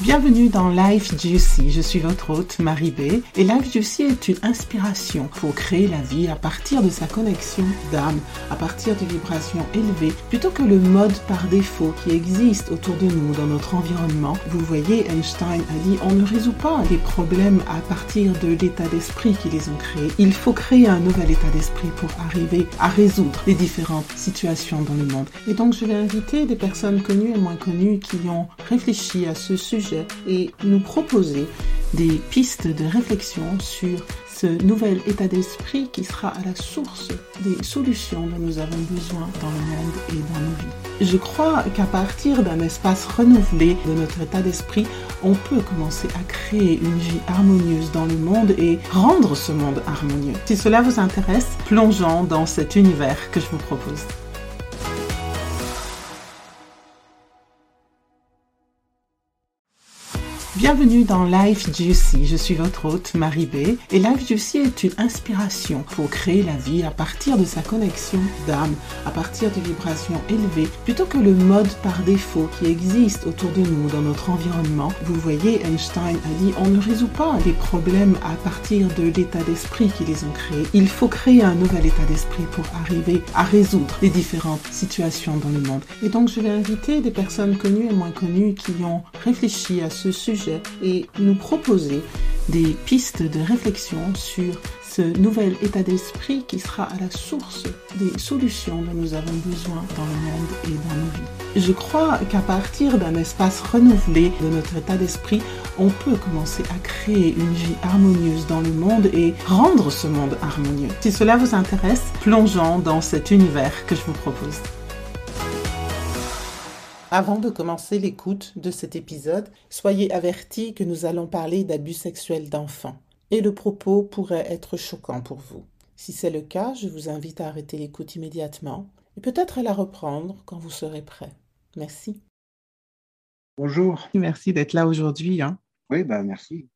Bienvenue dans Life Juicy. Je suis votre hôte Marie B. Et Life Juicy est une inspiration pour créer la vie à partir de sa connexion d'âme, à partir de vibrations élevées, plutôt que le mode par défaut qui existe autour de nous dans notre environnement. Vous voyez, Einstein a dit on ne résout pas les problèmes à partir de l'état d'esprit qui les ont créés. Il faut créer un nouvel état d'esprit pour arriver à résoudre les différentes situations dans le monde. Et donc je vais inviter des personnes connues et moins connues qui ont réfléchi à ce sujet et nous proposer des pistes de réflexion sur ce nouvel état d'esprit qui sera à la source des solutions dont nous avons besoin dans le monde et dans nos vies. Je crois qu'à partir d'un espace renouvelé de notre état d'esprit, on peut commencer à créer une vie harmonieuse dans le monde et rendre ce monde harmonieux. Si cela vous intéresse, plongeons dans cet univers que je vous propose. Bienvenue dans Life Juicy. Je suis votre hôte Marie B. Et Life Juicy est une inspiration pour créer la vie à partir de sa connexion d'âme, à partir de vibrations élevées, plutôt que le mode par défaut qui existe autour de nous dans notre environnement. Vous voyez, Einstein a dit on ne résout pas les problèmes à partir de l'état d'esprit qui les ont créés. Il faut créer un nouvel état d'esprit pour arriver à résoudre les différentes situations dans le monde. Et donc je vais inviter des personnes connues et moins connues qui ont réfléchi à ce sujet et nous proposer des pistes de réflexion sur ce nouvel état d'esprit qui sera à la source des solutions dont nous avons besoin dans le monde et dans nos vies. Je crois qu'à partir d'un espace renouvelé de notre état d'esprit, on peut commencer à créer une vie harmonieuse dans le monde et rendre ce monde harmonieux. Si cela vous intéresse, plongeons dans cet univers que je vous propose. Avant de commencer l'écoute de cet épisode, soyez avertis que nous allons parler d'abus sexuels d'enfants et le propos pourrait être choquant pour vous. Si c'est le cas, je vous invite à arrêter l'écoute immédiatement et peut-être à la reprendre quand vous serez prêt. Merci. Bonjour. Merci d'être là aujourd'hui. Hein. Oui, bah merci.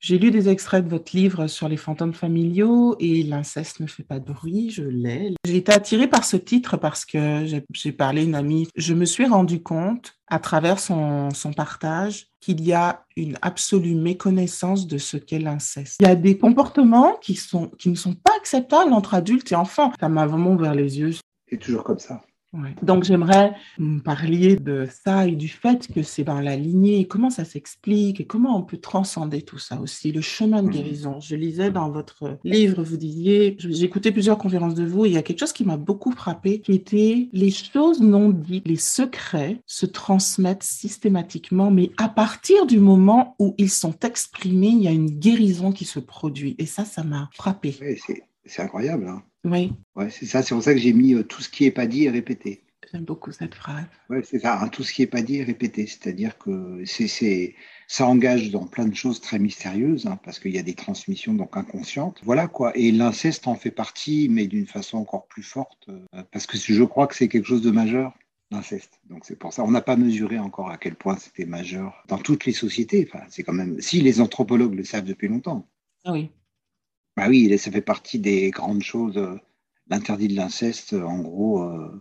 J'ai lu des extraits de votre livre sur les fantômes familiaux et l'inceste ne fait pas de bruit, je l'ai. J'ai été attirée par ce titre parce que j'ai parlé à une amie. Je me suis rendu compte à travers son, partage qu'il y a une absolue méconnaissance de ce qu'est l'inceste. Il y a des comportements qui, qui ne sont pas acceptables entre adultes et enfants. Ça m'a vraiment ouvert les yeux. C'est toujours comme ça. Donc j'aimerais parler de ça et du fait que c'est dans la lignée, comment ça s'explique? Et comment on peut transcender tout ça aussi, le chemin de mmh. guérison. Je lisais dans votre livre, vous disiez, j'ai écouté plusieurs conférences de vous, et il y a quelque chose qui m'a beaucoup frappé, qui était les choses non dites, les secrets se transmettent systématiquement, mais à partir du moment où ils sont exprimés, il y a une guérison qui se produit. Et ça, ça m'a frappé. Oui, c'est incroyable. Hein. Oui. Ouais, c'est ça, c'est pour ça que j'ai mis euh, tout ce qui n'est pas dit et répété. J'aime beaucoup cette phrase. Oui, c'est ça, hein, tout ce qui n'est pas dit et répété. C'est-à-dire que c'est, ça engage dans plein de choses très mystérieuses, hein, parce qu'il y a des transmissions donc inconscientes. Voilà quoi. Et l'inceste en fait partie, mais d'une façon encore plus forte, euh, parce que je crois que c'est quelque chose de majeur l'inceste. Donc c'est pour ça, on n'a pas mesuré encore à quel point c'était majeur dans toutes les sociétés. Enfin, c'est quand même, si les anthropologues le savent depuis longtemps. Ah oui. Bah oui, ça fait partie des grandes choses. Euh, l'interdit de l'inceste, en gros, euh,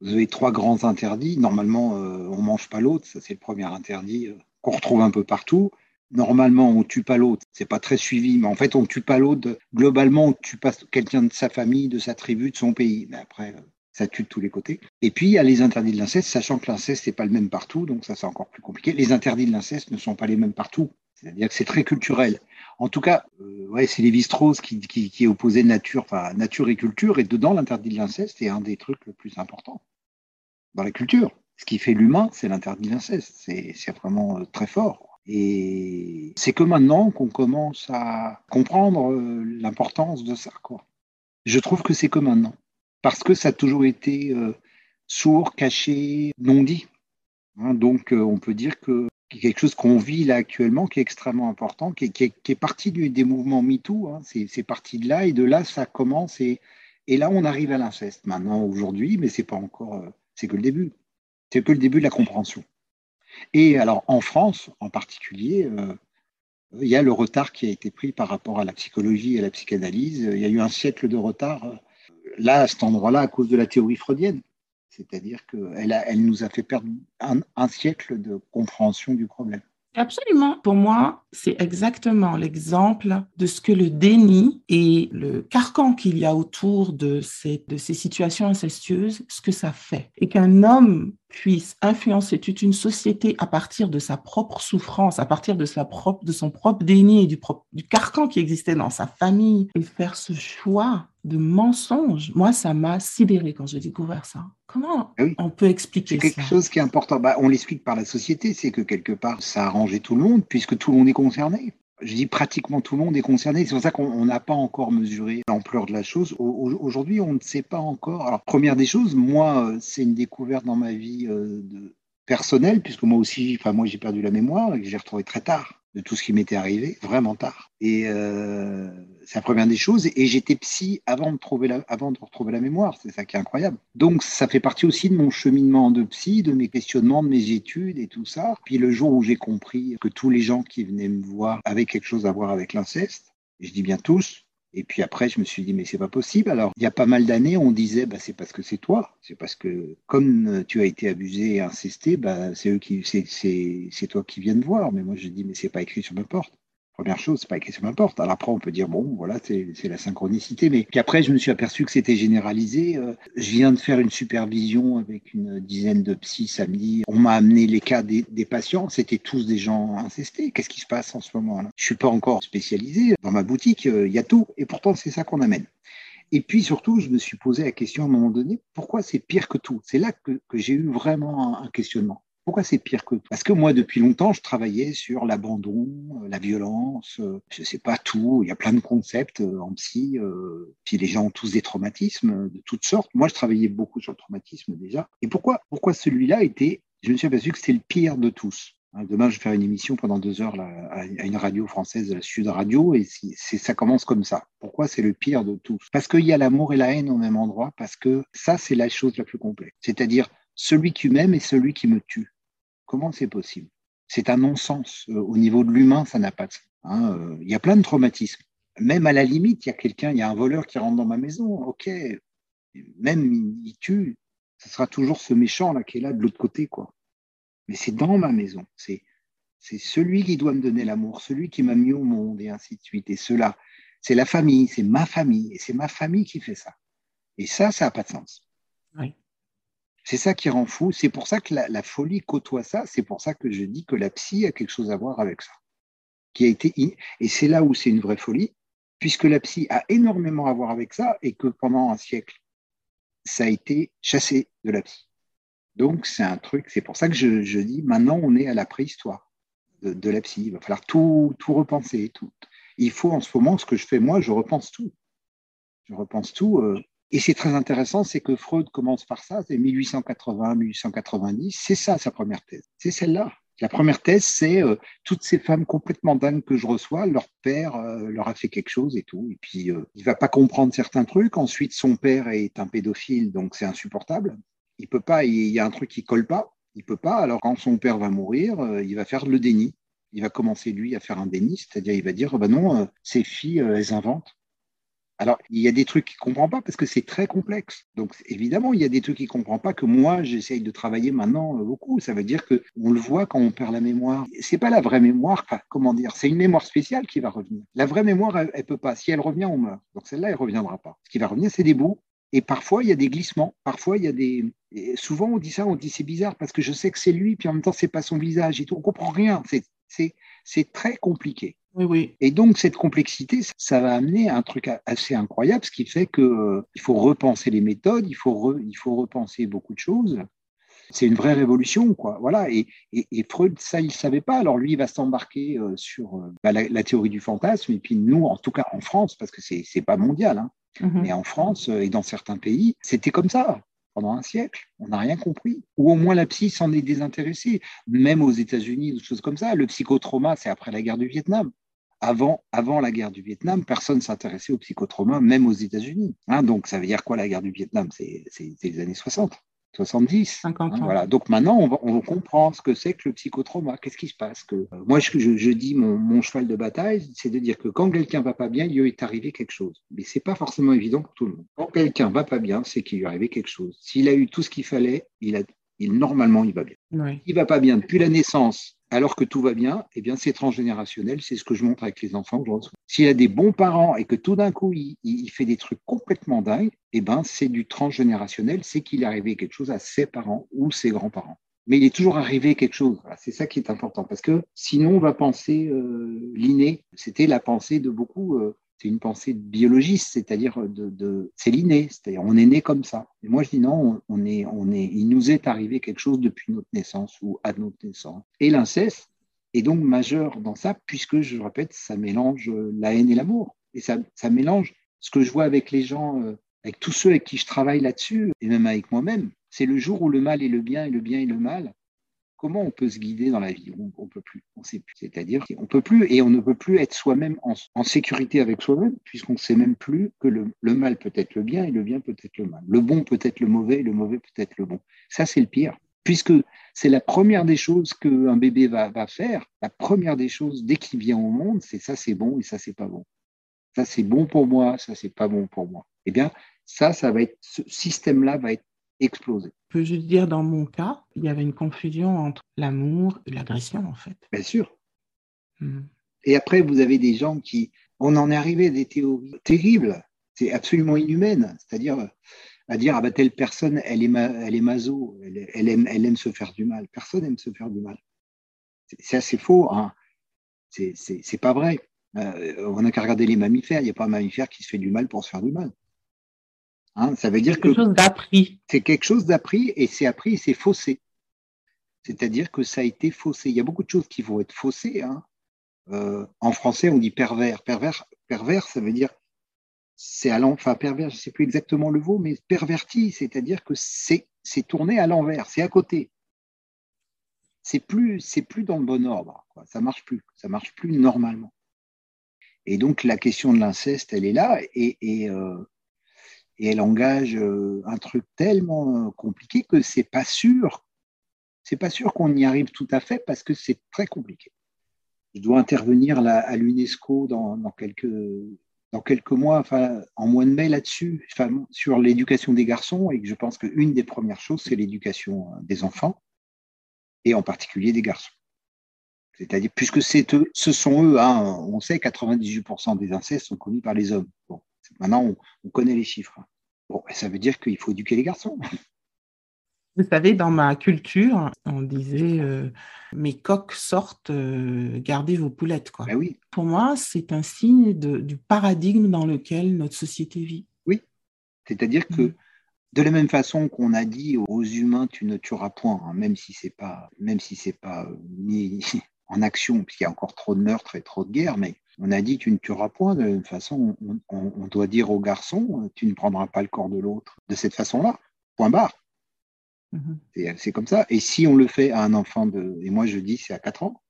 vous avez trois grands interdits. Normalement, euh, on mange pas l'autre, ça c'est le premier interdit qu'on retrouve un peu partout. Normalement, on tue pas l'autre. C'est pas très suivi, mais en fait, on tue pas l'autre. Globalement, on tue pas quelqu'un de sa famille, de sa tribu, de son pays. Mais après, ça tue de tous les côtés. Et puis, il y a les interdits de l'inceste, sachant que l'inceste n'est pas le même partout, donc ça, c'est encore plus compliqué. Les interdits de l'inceste ne sont pas les mêmes partout. C'est-à-dire que c'est très culturel. En tout cas, euh, ouais, c'est Lévi-Strauss qui, qui, qui nature, enfin, nature et culture, et dedans, l'interdit de l'inceste est un des trucs le plus importants dans la culture. Ce qui fait l'humain, c'est l'interdit de l'inceste. C'est vraiment euh, très fort. Et c'est que maintenant qu'on commence à comprendre euh, l'importance de ça. Quoi. Je trouve que c'est que maintenant. Parce que ça a toujours été sourd, caché, non dit. Hein, donc, on peut dire que quelque chose qu'on vit là actuellement, qui est extrêmement important, qui est, qui est, parti du, des mouvements MeToo. Hein, c'est parti de là, et de là, ça commence. Et, et là, on arrive à l'inceste maintenant, aujourd'hui, mais c'est pas encore, euh, c'est que le début. C'est que le début de la compréhension. Et alors, en France, en particulier, euh, il y a le retard qui a été pris par rapport à la psychologie et à la psychanalyse. Il y a eu un siècle de retard, euh, là, à cet endroit-là, à cause de la théorie freudienne. C'est-à-dire qu'elle elle nous a fait perdre un siècle de compréhension du problème. Absolument. Pour moi, c'est exactement l'exemple de ce que le déni et le carcan qu'il y a autour de ces, de ces situations incestueuses, ce que ça fait. Et qu'un homme puisse influencer toute une société à partir de sa propre souffrance, à partir de, sa propre, de son propre déni et du, du carcan qui existait dans sa famille, et faire ce choix de mensonge. Moi, ça m'a sidéré quand j'ai découvert ça. Comment ah on peut expliquer ça C'est quelque chose qui est important. Bah, on l'explique par la société, c'est que quelque part, ça a arrangé tout le monde, puisque tout le monde est concerné je dis pratiquement tout le monde est concerné. C'est pour ça qu'on n'a pas encore mesuré l'ampleur de la chose. Aujourd'hui, on ne sait pas encore. Alors, première des choses, moi, euh, c'est une découverte dans ma vie euh, de, personnelle, puisque moi aussi, enfin, moi, j'ai perdu la mémoire et que j'ai retrouvé très tard de tout ce qui m'était arrivé, vraiment tard. Et euh, c'est la première des choses. Et j'étais psy avant de, la, avant de retrouver la mémoire. C'est ça qui est incroyable. Donc, ça fait partie aussi de mon cheminement de psy, de mes questionnements, de mes études et tout ça. Puis le jour où j'ai compris que tous les gens qui venaient me voir avaient quelque chose à voir avec l'inceste, je dis bien tous, et puis après, je me suis dit, mais c'est pas possible. Alors, il y a pas mal d'années, on disait, bah, c'est parce que c'est toi. C'est parce que, comme tu as été abusé et incesté, bah, c'est c'est toi qui viennent voir. Mais moi, je dis, mais c'est pas écrit sur ma porte. Première chose, c'est pas écrit sur ma porte. Alors après, on peut dire, bon, voilà, c'est la synchronicité. Mais puis après, je me suis aperçu que c'était généralisé. Euh, je viens de faire une supervision avec une dizaine de psys samedi. On m'a amené les cas des, patients. C'était tous des gens incestés. Qu'est-ce qui se passe en ce moment-là? Je suis pas encore spécialisé. Dans ma boutique, euh, il y a tout. Et pourtant, c'est ça qu'on amène. Et puis surtout, je me suis posé la question à un moment donné, pourquoi c'est pire que tout? C'est là que, j'ai eu vraiment un questionnement. Pourquoi c'est pire que Parce que moi, depuis longtemps, je travaillais sur l'abandon, euh, la violence, euh, je sais pas tout. Il y a plein de concepts euh, en psy. Puis les gens ont tous des traumatismes de toutes sortes. Moi, je travaillais beaucoup sur le traumatisme déjà. Et pourquoi, pourquoi celui-là était Je me suis aperçu que c'était le pire de tous. Hein, demain, je vais faire une émission pendant deux heures à une radio française, la Sud Radio, et ça commence comme ça. Pourquoi c'est le pire de tous? Parce qu'il y a l'amour et la haine au même endroit, parce que ça, c'est la chose la plus complexe. C'est-à-dire, celui qui m'aime et celui qui me tue. Comment c'est possible? C'est un non-sens. Euh, au niveau de l'humain, ça n'a pas de sens. Hein, euh, il y a plein de traumatismes. Même à la limite, il y a quelqu'un, il y a un voleur qui rentre dans ma maison. Ok, même il, tue. Ce sera toujours ce méchant là qui est là de l'autre côté, quoi. Mais c'est dans ma maison. C'est c'est celui qui doit me donner l'amour, celui qui m'a mis au monde et ainsi de suite. Et cela, c'est la famille, c'est ma famille, et c'est ma famille qui fait ça. Et ça, ça n'a pas de sens. Oui. C'est ça qui rend fou. C'est pour ça que la, folie côtoie ça. C'est pour ça que je dis que la psy a quelque chose à voir avec ça. Qui a été Et c'est là où c'est une vraie folie, puisque la psy a énormément à voir avec ça et que pendant un siècle, ça a été chassé de la psy. Donc, c'est un truc, c'est pour ça que je, dis, maintenant, on est à la préhistoire de, la psy. Il va falloir tout, tout repenser. Tout. Il faut, en ce moment, ce que je fais, moi, je repense tout. Je repense tout. Euh, et c'est très intéressant, c'est que Freud commence par ça, c'est 1880-1890, c'est ça sa première thèse, c'est celle-là. La première thèse, c'est euh, toutes ces femmes complètement dingues que je reçois, leur père euh, leur a fait quelque chose et tout, et puis euh, il va pas comprendre certains trucs. Ensuite, son père est un pédophile, donc c'est insupportable. Il peut pas, il y a un truc qui colle pas, il peut pas. Alors quand son père va mourir, il va faire le déni. Il va commencer lui à faire un déni, c'est-à-dire il va dire, bah non, ces filles, elles inventent. Alors, il y a des trucs qu'il ne comprend pas parce que c'est très complexe. Donc, évidemment, il y a des trucs qu'il ne comprend pas que moi, j'essaye de travailler maintenant euh, beaucoup. Ça veut dire que on le voit quand on perd la mémoire. C'est pas la vraie mémoire, comment dire, c'est une mémoire spéciale qui va revenir. La vraie mémoire, elle, ne peut pas. Si elle revient, on meurt. Donc, celle-là, elle reviendra pas. Ce qui va revenir, c'est des bouts. Et parfois, il y a des glissements. Parfois, il y a des. souvent, on dit ça, on dit c'est bizarre parce que je sais que c'est lui, puis en même temps, c'est pas son visage et tout. On comprend rien. C'est très compliqué. Et donc, cette complexité, ça va amener un truc assez incroyable, ce qui fait qu'il euh, faut repenser les méthodes, il faut, il faut repenser beaucoup de choses. C'est une vraie révolution, quoi. Voilà. Et, Freud, ça, il ne savait pas. Alors, lui, il va s'embarquer euh, sur euh, bah, la, théorie du fantasme. Et puis, nous, en tout cas en France, parce que c'est n'est pas mondial, hein, mm-hmm. mais en France et dans certains pays, c'était comme ça pendant un siècle. On n'a rien compris. Ou au moins la psy s'en est désintéressée. Même aux États-Unis, des choses comme ça. Le psychotrauma, c'est après la guerre du Vietnam avant, avant la guerre du Vietnam, personne s'intéressait au psychotrauma, même aux États-Unis. Hein, donc, ça veut dire quoi la guerre du Vietnam? C'est les années 60. 70. 50 ans. Voilà. Donc maintenant, on, va- on comprend ce que c'est que le psychotrauma. Qu'est-ce qui se passe? Que, euh, Moi, je, je- je dis mon, mon cheval de bataille, c'est de dire que quand quelqu'un va pas bien, il lui est arrivé quelque chose. Mais c'est pas forcément évident pour tout le monde. Quand quelqu'un va pas bien, c'est qu'il lui est arrivé quelque chose. S'il a eu tout ce qu'il fallait, il a, il, normalement, il va bien. Oui. S'il va pas bien depuis la naissance, alors que tout va bien, eh bien, c'est transgénérationnel. C'est ce que je montre avec les enfants. S'il a des bons parents et que tout d'un coup, il, fait des trucs complètement dingues, eh ben, c'est du transgénérationnel. C'est qu'il est arrivé quelque chose à ses parents ou ses grands-parents. Mais il est toujours arrivé quelque chose. C'est ça qui est important. Parce que sinon, on va penser euh, l'inné. C'était la pensée de beaucoup. euh, c'est une pensée de biologiste, c'est-à-dire de, c'est l'inné, c'est-à-dire on est né comme ça. Et moi je dis non, on, est, on est, il nous est arrivé quelque chose depuis notre naissance ou à notre naissance. Et l'inceste est donc majeur dans ça, puisque je répète, ça mélange la haine et l'amour, et ça, ça mélange ce que je vois avec les gens, euh, avec tous ceux avec qui je travaille là-dessus, et même avec moi-même. C'est le jour où le mal est le bien et le bien est le mal. Comment on peut se guider dans la vie? On ne peut plus. On sait plus. C'est-à-dire qu'on peut plus et on ne peut plus être soi-même en, sécurité avec soi-même, puisqu'on ne sait même plus que le, le mal peut être le bien et le bien peut être le mal. Le bon peut être le mauvais et le mauvais peut être le bon. Ça, c'est le pire. Puisque c'est la première des choses qu'un bébé va, va faire. La première des choses, dès qu'il vient au monde, c'est ça, c'est bon et ça, c'est pas bon. Ça, c'est bon pour moi, ça, c'est pas bon pour moi. Eh bien, ça, ça va être, ce système-là va être explosé. Je peux juste dire, dans mon cas, il y avait une confusion entre l'amour et l'agression, en fait. Bien sûr. Hmm. Et après, vous avez des gens qui, on en est arrivé à des théories terribles. C'est absolument inhumaine. C'est-à-dire, à dire, ah bah, telle personne, elle est, ma, elle est maso, elle, elle, aime, elle aime se faire du mal. Personne aime se faire du mal. C'est assez faux. Hein. C'est pas vrai. Euh, on n'a qu'à regarder les mammifères. Il n'y a pas un mammifère qui se fait du mal pour se faire du mal. Hein, ça veut dire quelque que chose d'appris. c'est quelque chose d'appris et c'est appris et c'est faussé. C'est-à-dire que ça a été faussé. Il y a beaucoup de choses qui vont être faussées. Hein. Euh, en français, on dit pervers. Pervers, pervers ça veut dire c'est à l'enfant, enfin pervers, je ne sais plus exactement le mot, mais perverti, c'est-à-dire que c'est c'est tourné à l'envers, c'est à côté. C'est plus c'est plus dans le bon ordre, quoi. ça marche plus, ça marche plus normalement. Et donc la question de l'inceste, elle est là et, et, euh, et elle engage euh, un truc tellement compliqué que c'est pas sûr, c'est pas sûr qu'on y arrive tout à fait parce que c'est très compliqué. Je dois intervenir là, à l'UNESCO dans, dans quelques dans quelques mois, enfin, en mois de mai là-dessus, enfin, sur l'éducation des garçons, et je pense qu'une des premières choses, c'est l'éducation des enfants, et en particulier des garçons. C'est-à-dire, puisque c'est eux, ce sont eux, hein, on sait 98% des incestes sont commis par les hommes. Maintenant, on, on, connaît les chiffres. Bon, ça veut dire qu'il faut éduquer les garçons. Vous savez, dans ma culture, on disait euh, mes coques sortent, euh, gardez vos poulettes. Quoi. Ben oui. Pour moi, c'est un signe de, du paradigme dans lequel notre société vit. Oui. C'est-à-dire que de la même façon qu'on a dit aux humains, tu ne tueras point, hein, même si c'est pas, même si c'est pas mis en action, puisqu'il y a encore trop de meurtres et trop de guerres, mais on a dit tu ne tueras point. De la même façon, on, on, on doit dire aux garçons, tu ne prendras pas le corps de l'autre de cette façon-là. Point barre. Mmh. C'est comme ça. Et si on le fait à un enfant de. Et moi, je dis, c'est à 4 ans.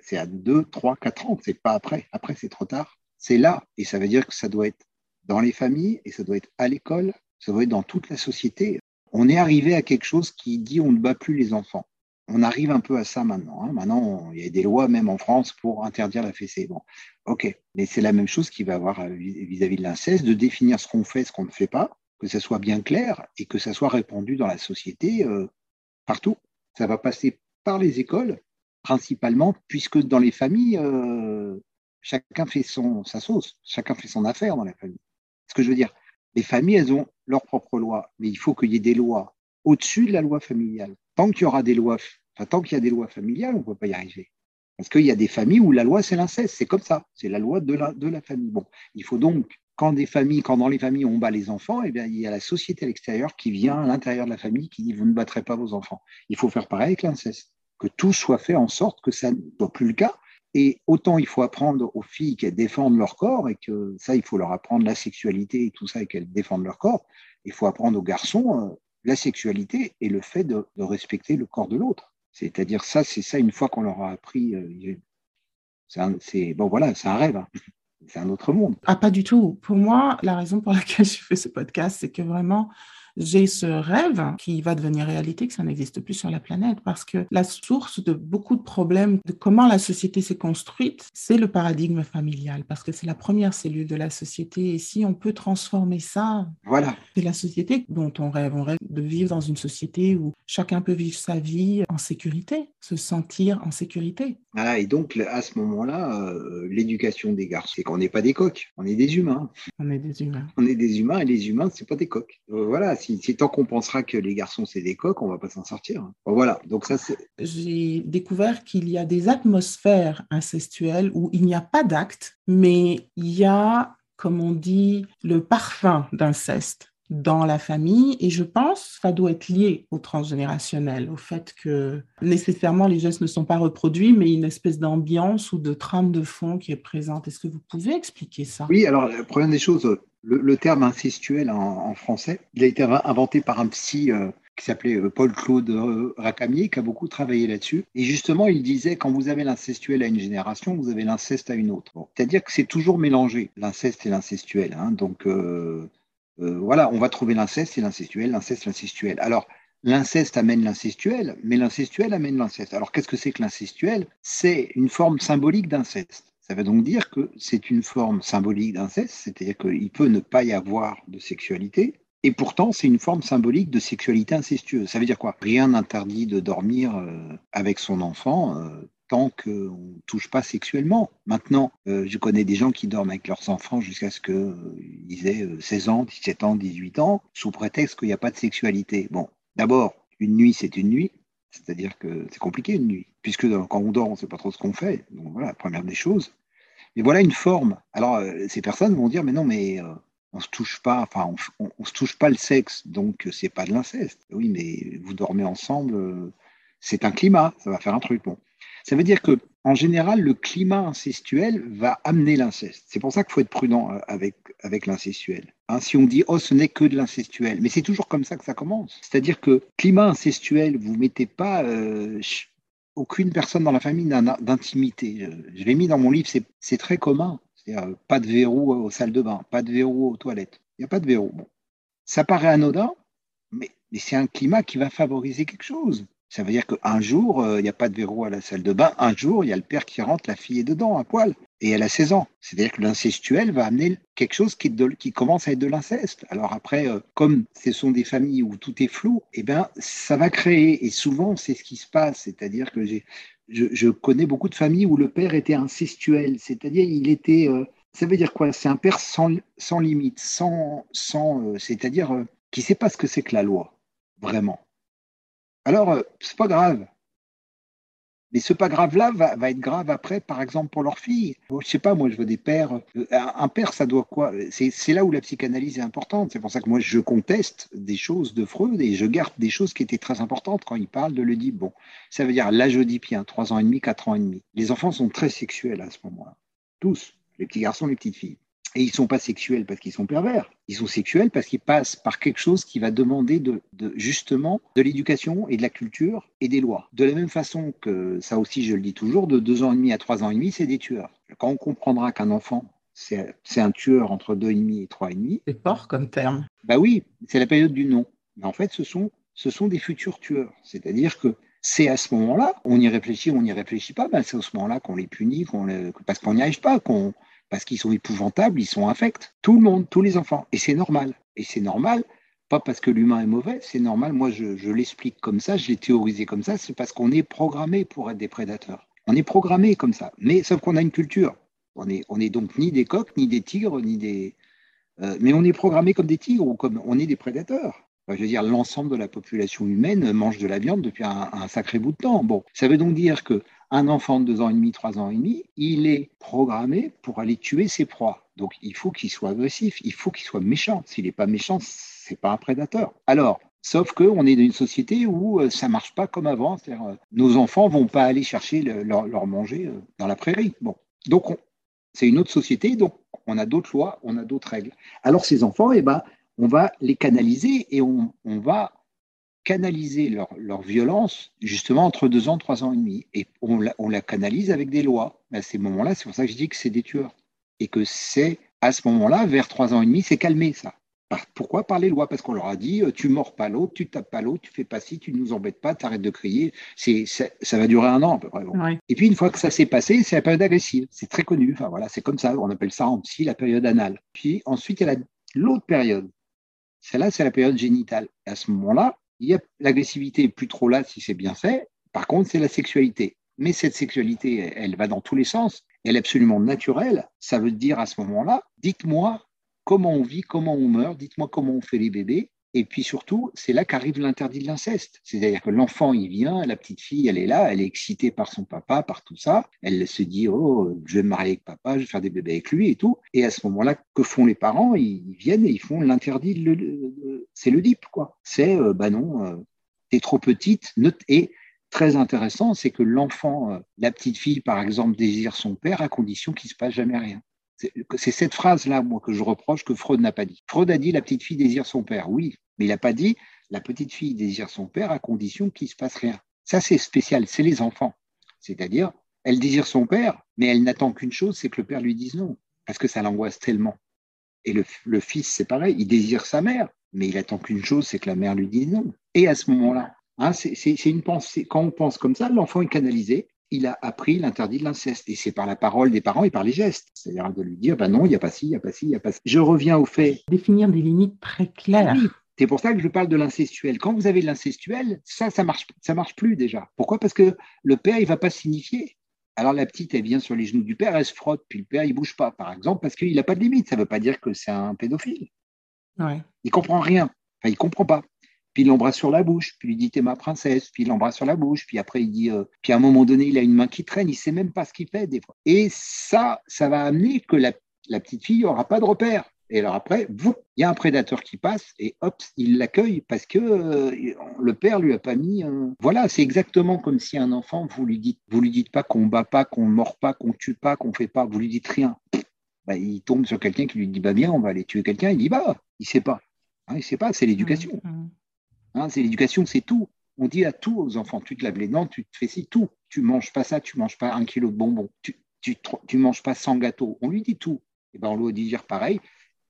C'est à 2, 3, 4 ans. C'est pas après. Après, c'est trop tard. C'est là. Et ça veut dire que ça doit être dans les familles et ça doit être à l'école. Ça doit être dans toute la société. On est arrivé à quelque chose qui dit on ne bat plus les enfants. On arrive un peu à ça maintenant. Hein. Maintenant, il y a des lois, même en France, pour interdire la fessée. Bon, ok. Mais c'est la même chose qu'il va y avoir vis-à-vis -vis de l'inceste, de définir ce qu'on fait, ce qu'on ne fait pas que ça soit bien clair et que ça soit répandu dans la société euh, partout. Ça va passer par les écoles, principalement, puisque dans les familles, euh, chacun fait son, sa sauce, chacun fait son affaire dans la famille. Ce que je veux dire, les familles, elles ont leurs propres lois, mais il faut qu'il y ait des lois au-dessus de la loi familiale. Tant qu'il y aura des lois, enfin, tant qu'il y a des lois familiales, on ne peut pas y arriver. Parce qu'il y a des familles où la loi, c'est l'inceste, c'est comme ça, c'est la loi de la, de la famille. Bon, il faut donc quand des familles, quand dans les familles on bat les enfants, eh bien, il y a la société à l'extérieur qui vient à l'intérieur de la famille qui dit vous ne battrez pas vos enfants. Il faut faire pareil avec l'inceste, que tout soit fait en sorte que ça ne soit plus le cas. Et autant il faut apprendre aux filles qu'elles défendent leur corps et que ça, il faut leur apprendre la sexualité et tout ça et qu'elles défendent leur corps. Il faut apprendre aux garçons euh, la sexualité et le fait de, respecter le corps de l'autre. C'est-à-dire ça, c'est ça une fois qu'on leur a appris. Euh, c'est bon voilà, un rêve. Hein c'est un autre monde. Ah, pas du tout. Pour moi, la raison pour laquelle je fais ce podcast, c'est que vraiment, j'ai ce rêve qui va devenir réalité, que ça n'existe plus sur la planète, parce que la source de beaucoup de problèmes de comment la société s'est construite, c'est le paradigme familial, parce que c'est la première cellule de la société. Et si on peut transformer ça, voilà. c'est la société dont on rêve. On rêve de vivre dans une société où chacun peut vivre sa vie en sécurité, se sentir en sécurité. Voilà, et donc à ce moment-là, euh, l'éducation des garçons, c'est qu'on n'est pas des coqs, on est des humains. On est des humains. On est des humains et les humains, c'est pas des coqs. Euh, voilà, si, tant qu'on pensera que les garçons c'est des coqs, on va pas s'en sortir. voilà, donc ça c'est. J'ai découvert qu'il y a des atmosphères incestuelles où il n'y a pas d'acte, mais il y a, comme on dit, le parfum d'inceste dans la famille et je pense que ça doit être lié au transgénérationnel, au fait que nécessairement les gestes ne sont pas reproduits, mais une espèce d'ambiance ou de trame de fond qui est présente. Est-ce que vous pouvez expliquer ça? Oui, alors première des choses, le, terme incestuel en, français, il a été inventé par un psy euh, qui s'appelait euh, Paul-Claude euh, Racamier, qui a beaucoup travaillé là-dessus. Et justement, il disait, quand vous avez l'incestuel à une génération, vous avez l'inceste à une autre. C'est-à-dire que c'est toujours mélangé, l'inceste et l'incestuel. Hein. Donc, voilà, on va trouver l'inceste et l'incestuel, l'inceste, l'incestuel. Alors, l'inceste amène l'incestuel, mais l'incestuel amène l'inceste. Alors, qu'est-ce que c'est que l'incestuel? C'est une forme symbolique d'inceste. Ça veut donc dire que c'est une forme symbolique d'inceste, c'est-à-dire qu'il peut ne pas y avoir de sexualité, et pourtant, c'est une forme symbolique de sexualité incestueuse. Ça veut dire quoi? Rien n'interdit de dormir euh, avec son enfant euh, tant qu'on ne touche pas sexuellement. Maintenant, euh, je connais des gens qui dorment avec leurs enfants jusqu'à ce qu'ils euh, aient 16 euh, ans, 17 ans, 18 ans, sous prétexte qu'il n'y a pas de sexualité. Bon, d'abord, une nuit, c'est une nuit. C'est-à-dire que c'est compliqué une nuit, puisque quand on dort, on ne sait pas trop ce qu'on fait. Donc voilà, première des choses. Mais voilà une forme. Alors, ces personnes vont dire, mais non, mais on se touche pas, enfin, on, on, se touche pas le sexe, donc c'est pas de l'inceste. Oui, mais vous dormez ensemble, c'est un climat, ça va faire un truc. Ça veut dire que, en général, le climat incestuel va amener l'inceste. C'est pour ça qu'il faut être prudent euh, avec, avec l'incestuel. Hein, si on dit, oh, ce n'est que de l'incestuel, mais c'est toujours comme ça que ça commence. C'est-à-dire que climat incestuel, vous mettez pas euh, aucune personne dans la famille d'intimité. Je, l'ai mis dans mon livre, c'est très commun. C'est-à-dire, pas de verrou aux salles de bain, pas de verrou aux toilettes. Il n'y a pas de verrou. Ça paraît anodin, mais c'est un climat qui va favoriser quelque chose. Ça veut dire qu'un jour, euh, il n'y a pas de verrou à la salle de bain. Un jour, il y a le père qui rentre, la fille est dedans, à poil. Et elle a 16 ans. C'est-à-dire que l'incestuel va amener quelque chose qui, qui, commence à être de l'inceste. Alors après, euh, comme ce sont des familles où tout est flou, eh bien, ça va créer. Et souvent, c'est ce qui se passe. C'est-à-dire que je, connais beaucoup de familles où le père était incestuel. C'est-à-dire, il était. Euh, ça veut dire quoi? C'est un père sans, sans limite, sans, sans, c'est-à-dire qui ne sait pas ce que c'est que la loi, vraiment. Alors, euh, c'est pas grave. Mais ce pas grave-là va, être grave après, par exemple, pour leur fille. Je sais pas, moi, je veux des pères. Euh, un père, ça doit quoi? C'est là où la psychanalyse est importante. C'est pour ça que moi, je conteste des choses de Freud et je garde des choses qui étaient très importantes quand il parle de l'Oedipe. Bon, ça veut dire l'âge oedipien, 3 ans et demi, 4 ans et demi. Les enfants sont très sexuels à ce moment-là. Tous, les petits garçons, les petites filles. Et ils ne sont pas sexuels parce qu'ils sont pervers. Ils sont sexuels parce qu'ils passent par quelque chose qui va demander de, justement de l'éducation et de la culture et des lois. De la même façon que ça aussi, je le dis toujours, de deux ans et demi à trois ans et demi, c'est des tueurs. Quand on comprendra qu'un enfant c'est un tueur entre deux et demi et trois et demi. C'est fort comme terme. Bah oui, c'est la période du non. Mais en fait, ce sont, ce sont des futurs tueurs. C'est-à-dire que c'est à ce moment-là, on y réfléchit, on n'y réfléchit pas, ben c'est à ce moment-là qu'on les punit, parce qu'on n'y arrive pas, qu'on parce qu'ils sont épouvantables, ils sont infects. Tout le monde, tous les enfants. Et c'est normal. Et c'est normal, pas parce que l'humain est mauvais, c'est normal. Moi, je, l'explique comme ça, je l'ai théorisé comme ça, c'est parce qu'on est programmé pour être des prédateurs. On est programmé comme ça. Mais sauf qu'on a une culture. On est, on est donc ni des coqs, ni des tigres, ni des. Euh, mais on est programmé comme des tigres ou comme on est des prédateurs. je veux dire, l'ensemble de la population humaine mange de la viande depuis un, un, sacré bout de temps. Bon, ça veut donc dire que un enfant de 2 ans et demi, 3 ans et demi, il est programmé pour aller tuer ses proies. Donc il faut qu'il soit agressif, il faut qu'il soit méchant. S'il n'est pas méchant, c'est pas un prédateur. Alors, sauf qu'on est dans une société où euh, ça marche pas comme avant. Euh, nos enfants vont pas aller chercher leur, manger euh, dans la prairie. Bon, donc c'est une autre société, donc on a d'autres lois, on a d'autres règles. Alors ces enfants, eh ben, on va les canaliser et on va canaliser leur, violence justement entre deux ans, trois ans et demi. Et on la, canalise avec des lois. À ces moments-là, c'est pour ça que je dis que c'est des tueurs. Et que c'est à ce moment-là, vers trois ans et demi, c'est calmé ça. pourquoi Par les lois, parce qu'on leur a dit, euh, tu mords pas l'autre, tu tapes pas l'autre, tu fais pas ci, tu ne nous embêtes pas, tu arrêtes de crier. C'est, ça va durer un an à peu près. Et puis une fois que ça s'est passé, c'est la période agressive. C'est très connu. Enfin voilà, c'est comme ça. On appelle ça en psy la période anale. Puis ensuite, il y a l'autre période. Celle-là, c'est la période génitale. Et à ce moment-là, l'agressivité plus trop là si c'est bien fait. Par contre, c'est la sexualité. Mais cette sexualité, elle va dans tous les sens. Elle est absolument naturelle. Ça veut dire à ce moment-là, dites-moi comment on vit, comment on meurt, dites-moi comment on fait les bébés. Et puis surtout, c'est là qu'arrive l'interdit de l'inceste. C'est-à-dire que l'enfant, il vient, la petite fille, elle est là, elle est excitée par son papa, par tout ça. Elle se dit, oh, je vais me marier avec papa, je vais faire des bébés avec lui et tout. Et à ce moment-là, que font les parents? Ils viennent et ils font l'interdit. C'est le DIP, quoi. C'est, euh, bah non, euh, t'es trop petite. Et très intéressant, c'est que l'enfant, euh, la petite fille, par exemple, désire son père à condition qu'il ne se passe jamais rien. C'est cette phrase-là, moi, que je reproche que Freud n'a pas dit. Freud a dit la petite fille désire son père, oui, mais il n'a pas dit la petite fille désire son père à condition qu'il ne se passe rien. Ça, c'est spécial, c'est les enfants. C'est-à-dire, elle désire son père, mais elle n'attend qu'une chose, c'est que le père lui dise non, parce que ça l'angoisse tellement. Et le, fils, c'est pareil, il désire sa mère, mais il attend qu'une chose, c'est que la mère lui dise non. Et à ce moment-là, hein, c'est une pensée. Quand on pense comme ça, l'enfant est canalisé il a appris l'interdit de l'inceste. Et c'est par la parole des parents et par les gestes. C'est-à-dire de lui dire, ben non, il n'y a pas ci, il n'y a pas ci, il n'y a pas ci. Je reviens au fait. Définir des limites très claires. C'est pour ça que je parle de l'incestuel. Quand vous avez de l'incestuel, ça, ça marche, ça marche plus déjà. Pourquoi? Parce que le père, il va pas signifier. Alors la petite, elle vient sur les genoux du père, elle se frotte, puis le père, il bouge pas, par exemple, parce qu'il n'a pas de limite. Ça ne veut pas dire que c'est un pédophile. Ouais. Il comprend rien. Enfin, il comprend pas puis il l'embrasse sur la bouche, puis il dit t'es ma princesse, puis il l'embrasse sur la bouche, puis après il dit, euh, puis à un moment donné il a une main qui traîne, il sait même pas ce qu'il fait des fois. Et ça, ça va amener que la, petite fille aura pas de repère. Et alors après, il y a un prédateur qui passe et hop, il l'accueille parce que euh, le père lui a pas mis. Voilà, c'est exactement comme si un enfant, vous lui dites, vous lui dites pas qu'on bat pas, qu'on mord pas, qu'on tue pas, qu'on fait pas, vous lui dites rien. Bah, il tombe sur quelqu'un qui lui dit bah bien, on va aller tuer quelqu'un. Il dit bah, il sait pas. Hein, il sait pas, c'est l'éducation. Mmh, mmh. Hein, c'est l'éducation, c'est tout. On dit à tout aux enfants, tu te laves les dents, tu te fais ci, tout. Tu manges pas ça, tu manges pas un kilo de bonbons, tu, tu, manges pas 100 gâteaux. On lui dit tout. Et ben on lui dit pareil.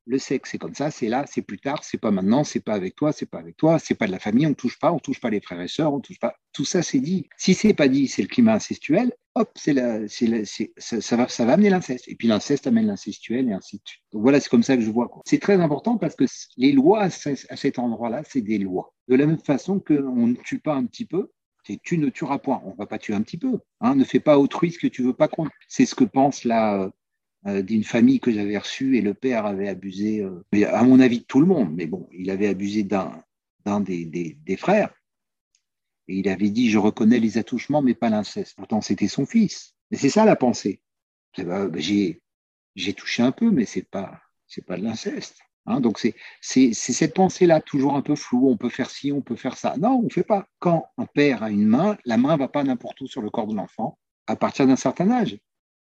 Le sexe, c'est comme ça, c'est là, c'est plus tard, c'est pas maintenant, c'est pas avec toi, c'est pas avec toi, c'est pas de la famille, on touche pas, on touche pas les frères et sœurs, on touche pas. Tout ça, c'est dit. Si c'est pas dit, c'est le climat incestuel. Hop, c'est la, c'est ça, va, ça va amener l'inceste. Et puis l'inceste amène l'incestuel et ainsi de suite. Voilà, c'est comme ça que je vois. C'est très important parce que les lois à cet endroit-là, c'est des lois. De la même façon qu'on ne tue pas un petit peu, tu ne tueras point. On va pas tuer un petit peu. Hein. Ne fais pas autrui ce que tu veux pas contre. C'est ce que pense la euh, d'une famille que j'avais reçue et le père avait abusé, euh, à mon avis, de tout le monde, mais bon, il avait abusé d'un des, des, frères. Et il avait dit, je reconnais les attouchements, mais pas l'inceste. Pourtant, c'était son fils. Mais c'est ça la pensée. Ben, j'ai touché un peu, mais c'est pas, c'est pas de l'inceste. Hein, donc c'est cette pensée-là, toujours un peu floue, on peut faire ci, on peut faire ça. Non, on ne fait pas. Quand un père a une main, la main ne va pas n'importe où sur le corps de l'enfant à partir d'un certain âge.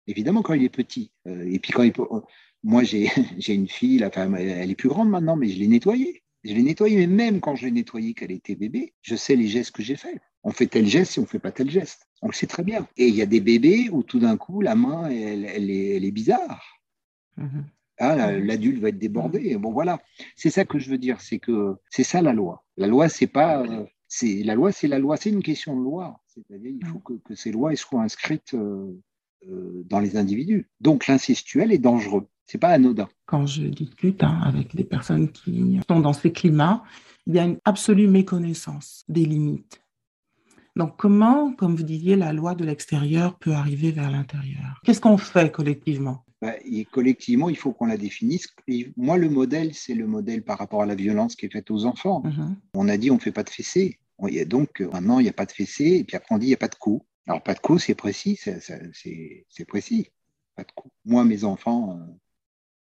Évidemment, quand il est petit. Euh, et puis quand il peut... Moi, j'ai une fille, la femme, elle est plus grande maintenant, mais je l'ai nettoyée. Je l'ai nettoyée, mais même quand je l'ai nettoyée, qu'elle était bébé, je sais les gestes que j'ai faits. On fait tel geste et on ne fait pas tel geste. On le sait très bien. Et il y a des bébés où tout d'un coup, la main, elle, elle, est, elle est, bizarre. Mm-hmm. Ah, l'adulte va être débordé. Bon, voilà. C'est ça que je veux dire. C'est que c'est ça la loi. La loi, c'est pas. Euh, c'est la loi, c'est la loi. C'est une question de loi. C'est-à-dire, il faut que, que, ces lois soient inscrites. Euh, dans les individus. Donc l'incestuel est dangereux. C'est pas anodin. Quand je discute hein, avec des personnes qui sont dans ces climats, il y a une absolue méconnaissance des limites. Donc comment, comme vous disiez, la loi de l'extérieur peut arriver vers l'intérieur? Qu'est-ce qu'on fait collectivement? Bah, Collectivement, il faut qu'on la définisse. moi, le modèle, c'est le modèle par rapport à la violence qui est faite aux enfants. Mm-hmm. On a dit on ne fait pas de fessées. Donc maintenant, il n'y a pas de fessées, et puis après on dit il n'y a pas de coups. Alors, pas de coup, c'est précis, c'est précis. Moi, mes enfants, euh,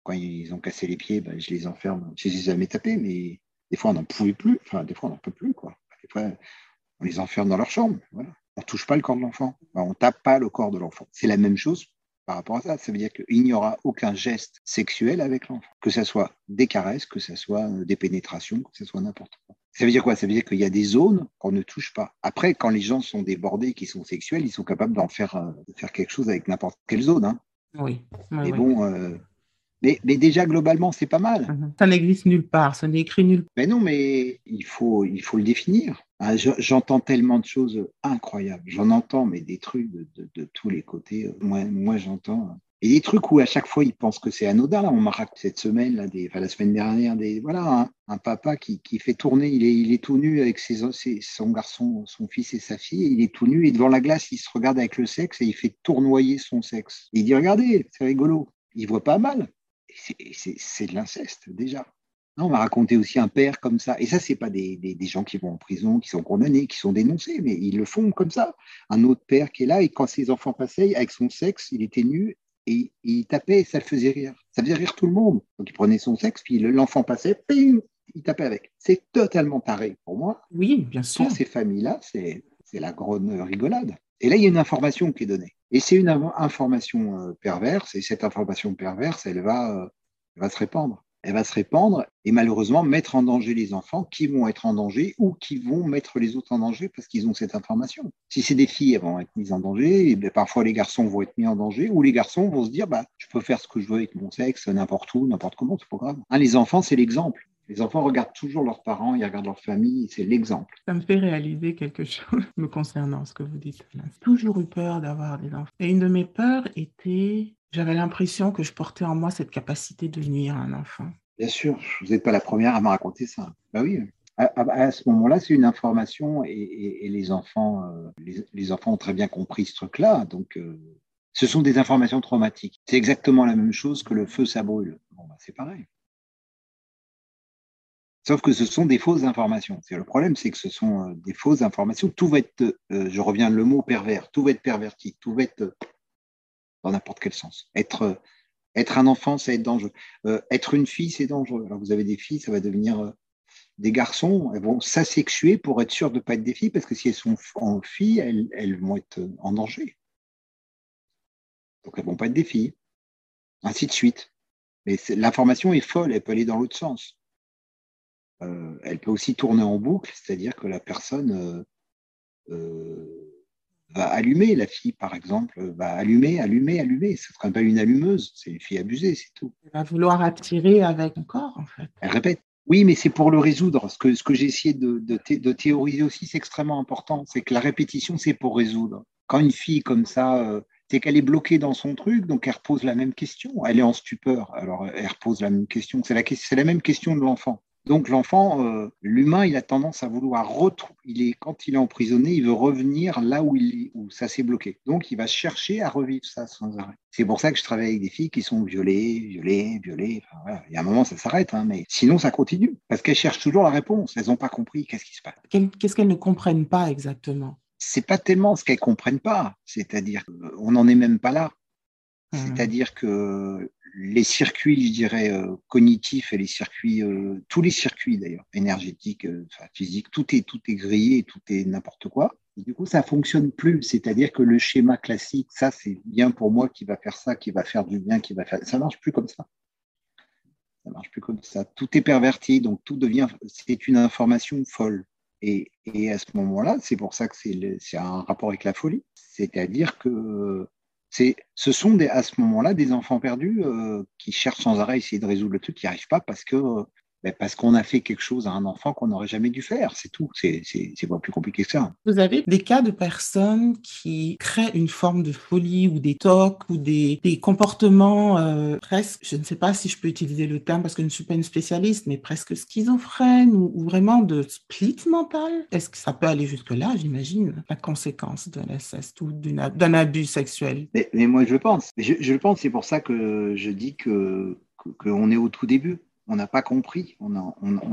quand ils ont cassé les pieds, ben, je les enferme. Je les ai jamais tapés, mais des fois, on n'en pouvait plus. Enfin, des fois, on n'en peut plus. Quoi. Des fois, on les enferme dans leur chambre. On ne touche pas le corps de l'enfant. on ne tape pas le corps de l'enfant. C'est la même chose par rapport à ça. Ça veut dire qu'il n'y aura aucun geste sexuel avec l'enfant. Que ce soit des caresses, que ce soit euh, des pénétrations, que ce soit n'importe quoi. Ça veut dire quoi? Ça veut dire qu'il y a des zones qu'on ne touche pas. Après, quand les gens sont débordés, qui sont sexuels, ils sont capables d'en faire, euh, faire quelque chose avec n'importe quelle zone. Hein. Oui. Mais bon, euh, Mais, mais, déjà, globalement, c'est pas mal. Mhm. Ça n'existe nulle part, ça n'est écrit nulle part. Mais non, mais il faut, il faut le définir. Ah, j'entends tellement de choses incroyables. J'en entends, mais des trucs de, de, de tous les côtés. Moi, moi j'entends. Et des trucs où à chaque fois ils pensent que c'est anodin. Là, on m'a raconté cette semaine, là, des, enfin, la semaine dernière, des, voilà, un, papa qui, qui, fait tourner, il est, il est tout nu avec ses, son garçon, son fils et sa fille. Il est tout nu et devant la glace, il se regarde avec le sexe et il fait tournoyer son sexe. Il dit regardez, c'est rigolo. Il voit pas mal. C'est de l'inceste déjà. on m'a raconté aussi un père comme ça. Et ça, c'est pas des, des, des, gens qui vont en prison, qui sont condamnés, qui sont dénoncés, mais ils le font comme ça. Un autre père qui est là et quand ses enfants passaient avec son sexe, il était nu et, il tapait et ça le faisait rire. Ça faisait rire tout le monde. Donc il prenait son sexe, puis l'enfant passait, ping, il tapait avec. C'est totalement taré pour moi. Oui, bien sûr. Pour ces familles-là, c'est la grande rigolade. Et là, il y a une information qui est donnée. Et c'est une information euh, perverse, et cette information perverse, elle va, euh, elle va se répandre. Elle va se répandre et malheureusement mettre en danger les enfants qui vont être en danger ou qui vont mettre les autres en danger parce qu'ils ont cette information. Si c'est des filles, elles vont être mises en danger, et bien, parfois les garçons vont être mis en danger, ou les garçons vont se dire, bah, je peux faire ce que je veux avec mon sexe, n'importe où, n'importe comment, c'est pas grave. Hein, les enfants, c'est l'exemple. Les enfants regardent toujours leurs parents, ils regardent leur famille, c'est l'exemple. Ça me fait réaliser quelque chose me concernant ce que vous dites. J'ai toujours eu peur d'avoir des enfants. Et une de mes peurs était, j'avais l'impression que je portais en moi cette capacité de nuire à un enfant. Bien sûr, vous n'êtes pas la première à me raconter ça. Bah oui. À, ce moment-là, c'est une information et, les enfants, euh, les, enfants ont très bien compris ce truc-là. Donc, euh, ce sont des informations traumatiques. C'est exactement la même chose que le feu, ça brûle. Bon, bah, c'est pareil. Sauf que ce sont des fausses informations. Le problème, c'est que ce sont euh, des fausses informations. Tout va être, je reviens le mot pervers, tout va être perverti, tout va être dans n'importe quel sens. Être, être un enfant, c'est être dangereux. Euh, être une fille, c'est dangereux. Alors vous avez des filles, ça va devenir des garçons. Elles vont s'asexuer pour être sûres de ne pas être des filles, parce que si elles sont en filles, elles, vont être en danger. Donc elles vont pas être des filles. Ainsi de suite. Mais l'information est folle, elle peut aller dans l'autre sens. Euh, elle peut aussi tourner en boucle, c'est-à-dire que la personne euh, euh, va allumer, la fille par exemple, va allumer, allumer, allumer. Ce ne sera pas une allumeuse, c'est une fille abusée, c'est tout. Elle va vouloir attirer avec un corps, en fait. Elle répète. Oui, mais c'est pour le résoudre. Ce que, ce que j'ai essayé de, de, théoriser aussi, c'est extrêmement important. C'est que la répétition, c'est pour résoudre. Quand une fille comme ça, c'est qu'elle est bloquée dans son truc, donc elle repose la même question. Elle est en stupeur, alors elle repose la même question. C'est la, la même question de l'enfant. Donc l'enfant, euh, l'humain, il a tendance à vouloir retrouver. Il est quand il est emprisonné, il veut revenir là où il où ça s'est bloqué. Donc il va chercher à revivre ça sans arrêt. C'est pour ça que je travaille avec des filles qui sont violées, violées, violées. Enfin, Il y a un moment, ça s'arrête, hein, mais sinon ça continue parce qu'elles cherchent toujours la réponse. Elles n'ont pas compris qu'est-ce qui se passe. Qu'est-ce qu'elles ne comprennent pas exactement? C'est pas tellement ce qu'elles comprennent pas. C'est-à-dire, on n'en est même pas là. Mmh. C'est-à-dire que les circuits, je dirais, euh, cognitifs et les circuits, euh, tous les circuits d'ailleurs, énergétiques, euh, physiques, tout est, tout est grillé, tout est n'importe quoi. Du coup, ça fonctionne plus. C'est-à-dire que le schéma classique, ça, c'est bien pour moi qui va faire ça, qui va faire du bien, qui va faire. Ça marche plus comme ça. Ça marche plus comme ça. Tout est perverti, donc tout devient. C'est une information folle. Et, et à ce moment-là, c'est pour ça que c'est un rapport avec la folie. C'est-à-dire que ce sont à ce moment-là des enfants perdus euh, qui cherchent sans arrêt à essayer de résoudre le truc, qui n'y arrivent pas parce que euh, ben, parce qu'on a fait quelque chose à un enfant qu'on n'aurait jamais dû faire, c'est tout. C'est pas plus compliqué que ça. Vous avez des cas de personnes qui créent une forme de folie ou des tocs ou des, des comportements euh, presque, je ne sais pas si je peux utiliser le terme parce que je ne suis pas une spécialiste, mais presque schizophrène ou, vraiment de split mental. Est-ce que ça peut aller jusque-là, j'imagine, la conséquence de l'inceste ou d'un abus sexuel? Mais, mais, moi, je pense. Je, je pense, c'est pour ça que je dis que qu'on est au tout début on n'a pas compris. On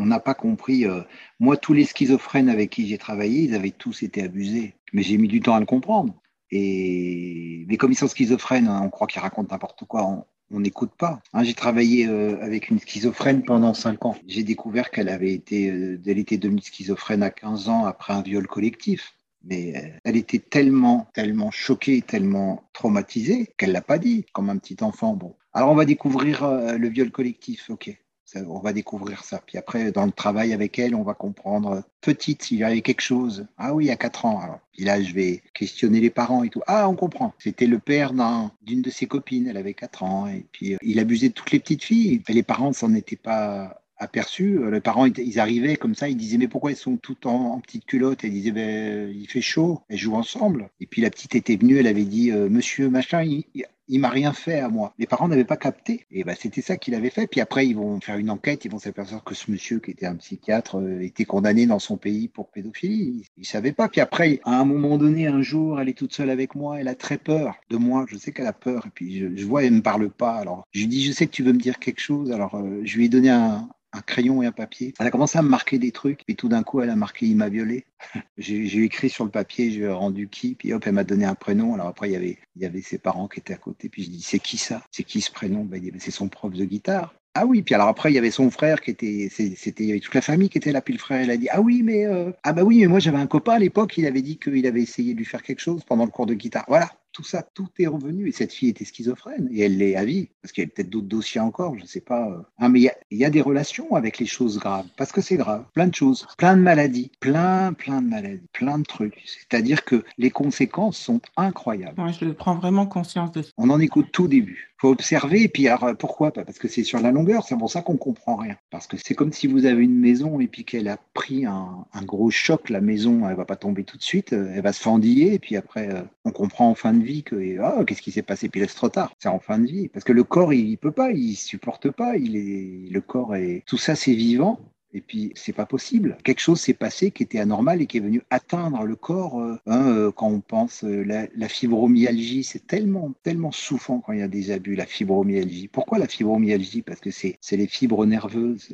n'a pas compris. Euh, moi, tous les schizophrènes avec qui j'ai travaillé, ils avaient tous été abusés. Mais j'ai mis du temps à le comprendre. Et mais comme ils sont schizophrènes, hein, on croit qu'ils racontent n'importe quoi. On n'écoute pas. Hein, j'ai travaillé euh, avec une schizophrène pendant 5 ans. J'ai découvert qu'elle avait été, euh, était devenue schizophrène à 15 ans après un viol collectif. Mais elle était tellement, tellement choquée, tellement traumatisée qu'elle l'a pas dit, comme un petit enfant. Bon, alors on va découvrir le viol collectif. Ok, on va découvrir ça. Puis après, dans le travail avec elle, on va comprendre, petite, s'il y avait quelque chose. Ah oui, à 4 ans. Alors, puis là, je vais questionner les parents et tout. Ah, on comprend. C'était le père d'une de ses copines, elle avait 4 ans. Et puis, euh, il abusait de toutes les petites filles. Et les parents s'en étaient pas aperçus. Les parents, ils arrivaient comme ça, ils disaient mais pourquoi elles sont toutes en, en petite culotte? Elles disaient ben, il fait chaud, elles jouent ensemble. Et puis la petite était venue, elle avait dit euh, monsieur machin, il, il m'a rien fait à moi. Les parents n'avaient pas capté. Et ben, c'était ça qu'il avait fait. Puis après, ils vont faire une enquête, ils vont s'apercevoir que ce monsieur, qui était un psychiatre, euh, était condamné dans son pays pour pédophilie. Ils ne savaient pas. Puis après, à un moment donné, un jour, elle est toute seule avec moi, elle a très peur de moi. Je sais qu'elle a peur. Et puis je, vois, elle me parle pas. Alors je lui dis, je sais que tu veux me dire quelque chose. Alors euh, je lui ai donné un, crayon et un papier. Elle a commencé à me marquer des trucs, et tout d'un coup, elle a marqué il m'a violé. j'ai écrit sur le papier, j'ai rendu qui, puis hop, elle m'a donné un prénom. Alors après, il y avait, il y avait ses parents qui étaient à côté, puis je dis c'est qui ça? C'est qui ce prénom? Ben, C'est son prof de guitare. Ah oui, puis alors après, il y avait son frère qui était, c'était, il y avait toute la famille qui était là, puis le frère, il a dit, ah oui, mais, euh, ah bah oui, mais moi j'avais un copain à l'époque, il avait dit qu'il avait essayé de lui faire quelque chose pendant le cours de guitare. Voilà, tout ça, tout est revenu. Et cette fille était schizophrène, et elle l'est à vie, parce qu'il y a peut-être d'autres dossiers encore, je ne sais pas. Euh. Ah, mais il y, a, des relations avec les choses graves, parce que c'est grave. Plein de choses, plein de maladies, plein, plein de maladies, plein de trucs. C'est-à-dire que les conséquences sont incroyables. Je prends vraiment conscience de ça. On en écoute tout début faut observer. Et puis, alors, pourquoi Parce que c'est sur la longueur. C'est pour ça qu'on comprend rien. Parce que c'est comme si vous avez une maison et puis qu'elle a pris un, gros choc. La maison, elle va pas tomber tout de suite. Elle va se fendiller. Et puis après, euh, on comprend en fin de vie que, oh, qu'est-ce qui s'est passé? Puis là, c'est trop tard. C'est en fin de vie. Parce que le corps, il, il peut pas. Il supporte pas. Il est, le corps est, tout ça, c'est vivant. Et puis, c'est pas possible. Quelque chose s'est passé qui était anormal et qui est venu atteindre le corps. Euh, hein, euh, quand on pense euh, la, fibromyalgie, c'est tellement, tellement souffrant quand il y a des abus. La fibromyalgie. Pourquoi la fibromyalgie? Parce que c'est, les fibres nerveuses.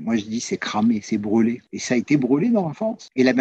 Moi, je dis, c'est cramé, c'est brûlé. Et ça a été brûlé dans l'enfance. Et la,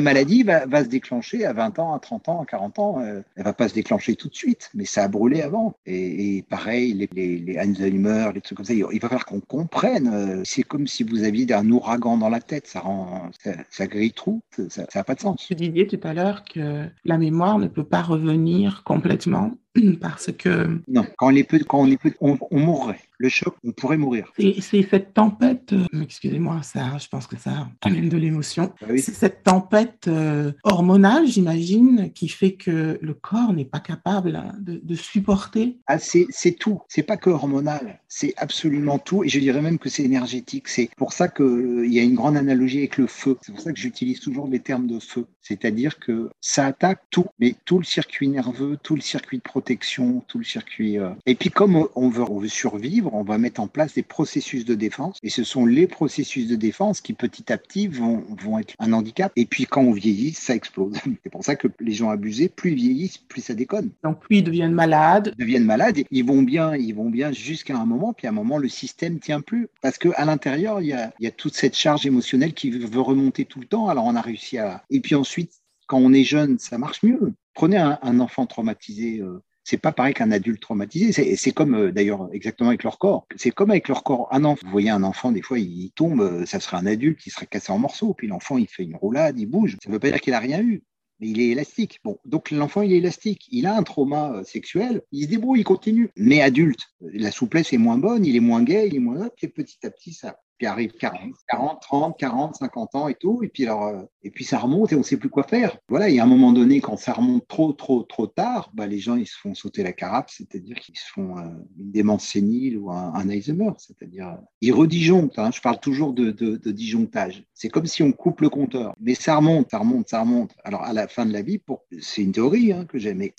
maladie va, se déclencher à 20 ans, à 30 ans, à 40 ans. Elle elle va pas se déclencher tout de suite, mais ça a brûlé avant. Et, pareil, les, Alzheimer, les trucs comme ça. Il va falloir qu'on comprenne. C'est comme si vous aviez un dans la tête, ça rend, ça, grille tout, ça n'a pas de sens. Tu disais tout à l'heure que la mémoire ne peut pas revenir complètement parce que... Non, quand on est peu, quand on, est peu, on, mourrait. Le choc, on pourrait mourir. C'est cette tempête, euh, excusez-moi, ça, je pense que ça amène de l'émotion. Ah c'est cette tempête euh, hormonale, j'imagine, qui fait que le corps n'est pas capable hein, de, supporter. Ah, c'est tout. C'est pas que hormonal, c'est absolument tout. Et je dirais même que c'est énergétique. C'est pour ça qu'il euh, y a une grande analogie avec le feu. C'est pour ça que j'utilise toujours les termes de feu. C'est-à-dire que ça attaque tout, mais tout le circuit nerveux, tout le circuit de protection, tout le circuit. Euh. Et puis comme on veut, on veut survivre, on va mettre en place des processus de défense. Et ce sont les processus de défense qui petit à petit vont, vont être un handicap. Et puis quand on vieillit, ça explose. C'est pour ça que les gens abusés, plus ils vieillissent, plus ça déconne. Donc plus ils deviennent malades. Ils deviennent malades. ils vont bien, ils vont bien jusqu'à un moment. Puis à un moment, le système tient plus parce que à l'intérieur, il y a, il y a toute cette charge émotionnelle qui veut remonter tout le temps. Alors on a réussi à. Et puis ensuite quand on est jeune, ça marche mieux. Prenez un, enfant traumatisé, euh, c'est pas pareil qu'un adulte traumatisé. C'est comme euh, d'ailleurs exactement avec leur corps. C'est comme avec leur corps. Un enfant, vous voyez un enfant, des fois il tombe, euh, ça serait un adulte qui serait cassé en morceaux. Puis l'enfant il fait une roulade, il bouge. Ça veut pas dire qu'il a rien eu. Mais il est élastique. Bon, donc l'enfant, il est élastique. Il a un trauma sexuel, il se débrouille, il continue. Mais adulte, la souplesse est moins bonne, il est moins gay, il est moins... Et petit à petit, ça, arrive 40, 40, 30, 40, 50 ans et tout, et puis alors, euh, et puis ça remonte et on ne sait plus quoi faire. Voilà, il y a un moment donné, quand ça remonte trop, trop, trop tard, bah, les gens ils se font sauter la carape, c'est-à-dire qu'ils se font euh, une démence sénile ou un, Alzheimer, c'est-à-dire euh, ils redisjonctent. Hein, je parle toujours de, de, disjonctage. C'est comme si on coupe le compteur, mais ça remonte, ça remonte, ça remonte. Alors à la fin de la vie, pour... c'est une théorie hein, que j'aime, mais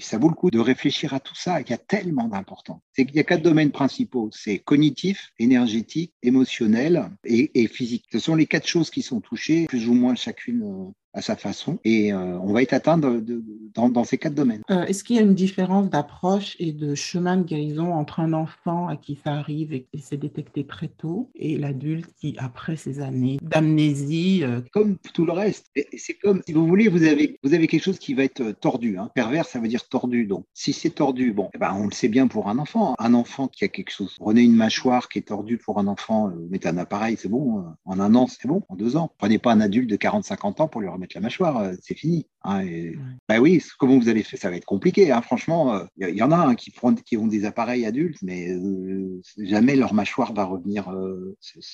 ça vaut le coup de réfléchir à tout ça. Il y a tellement d'importants. Qu'il y a quatre domaines principaux. C'est cognitif, énergétique, émotionnel et, physique. Ce sont les quatre choses qui sont touchées, plus ou moins chacune euh, à sa façon. Et euh, on va être atteint de, dans, dans, ces quatre domaines. Euh, est-ce qu'il y a une différence d'approche et de chemin de guérison entre un enfant à qui ça arrive et qui s'est détecté très tôt et l'adulte qui, après ces années d'amnésie... Euh, comme tout le reste. C'est comme, si vous voulez, vous avez, vous avez quelque chose qui va être tordu. Hein. Pervers, ça veut dire tordu. Donc, si c'est tordu, bon, eh ben, on le sait bien pour un enfant. Un enfant qui a quelque chose. Prenez une mâchoire qui est tordue pour un enfant, mettez un appareil, c'est bon. En un an, c'est bon. En deux ans. Prenez pas un adulte de 40-50 ans pour lui remettre la mâchoire, c'est fini. Hein, bah oui, comment vous allez faire Ça va être compliqué. Hein, franchement, il y, en a hein, qui, qui ont des appareils adultes, mais jamais leur mâchoire va revenir.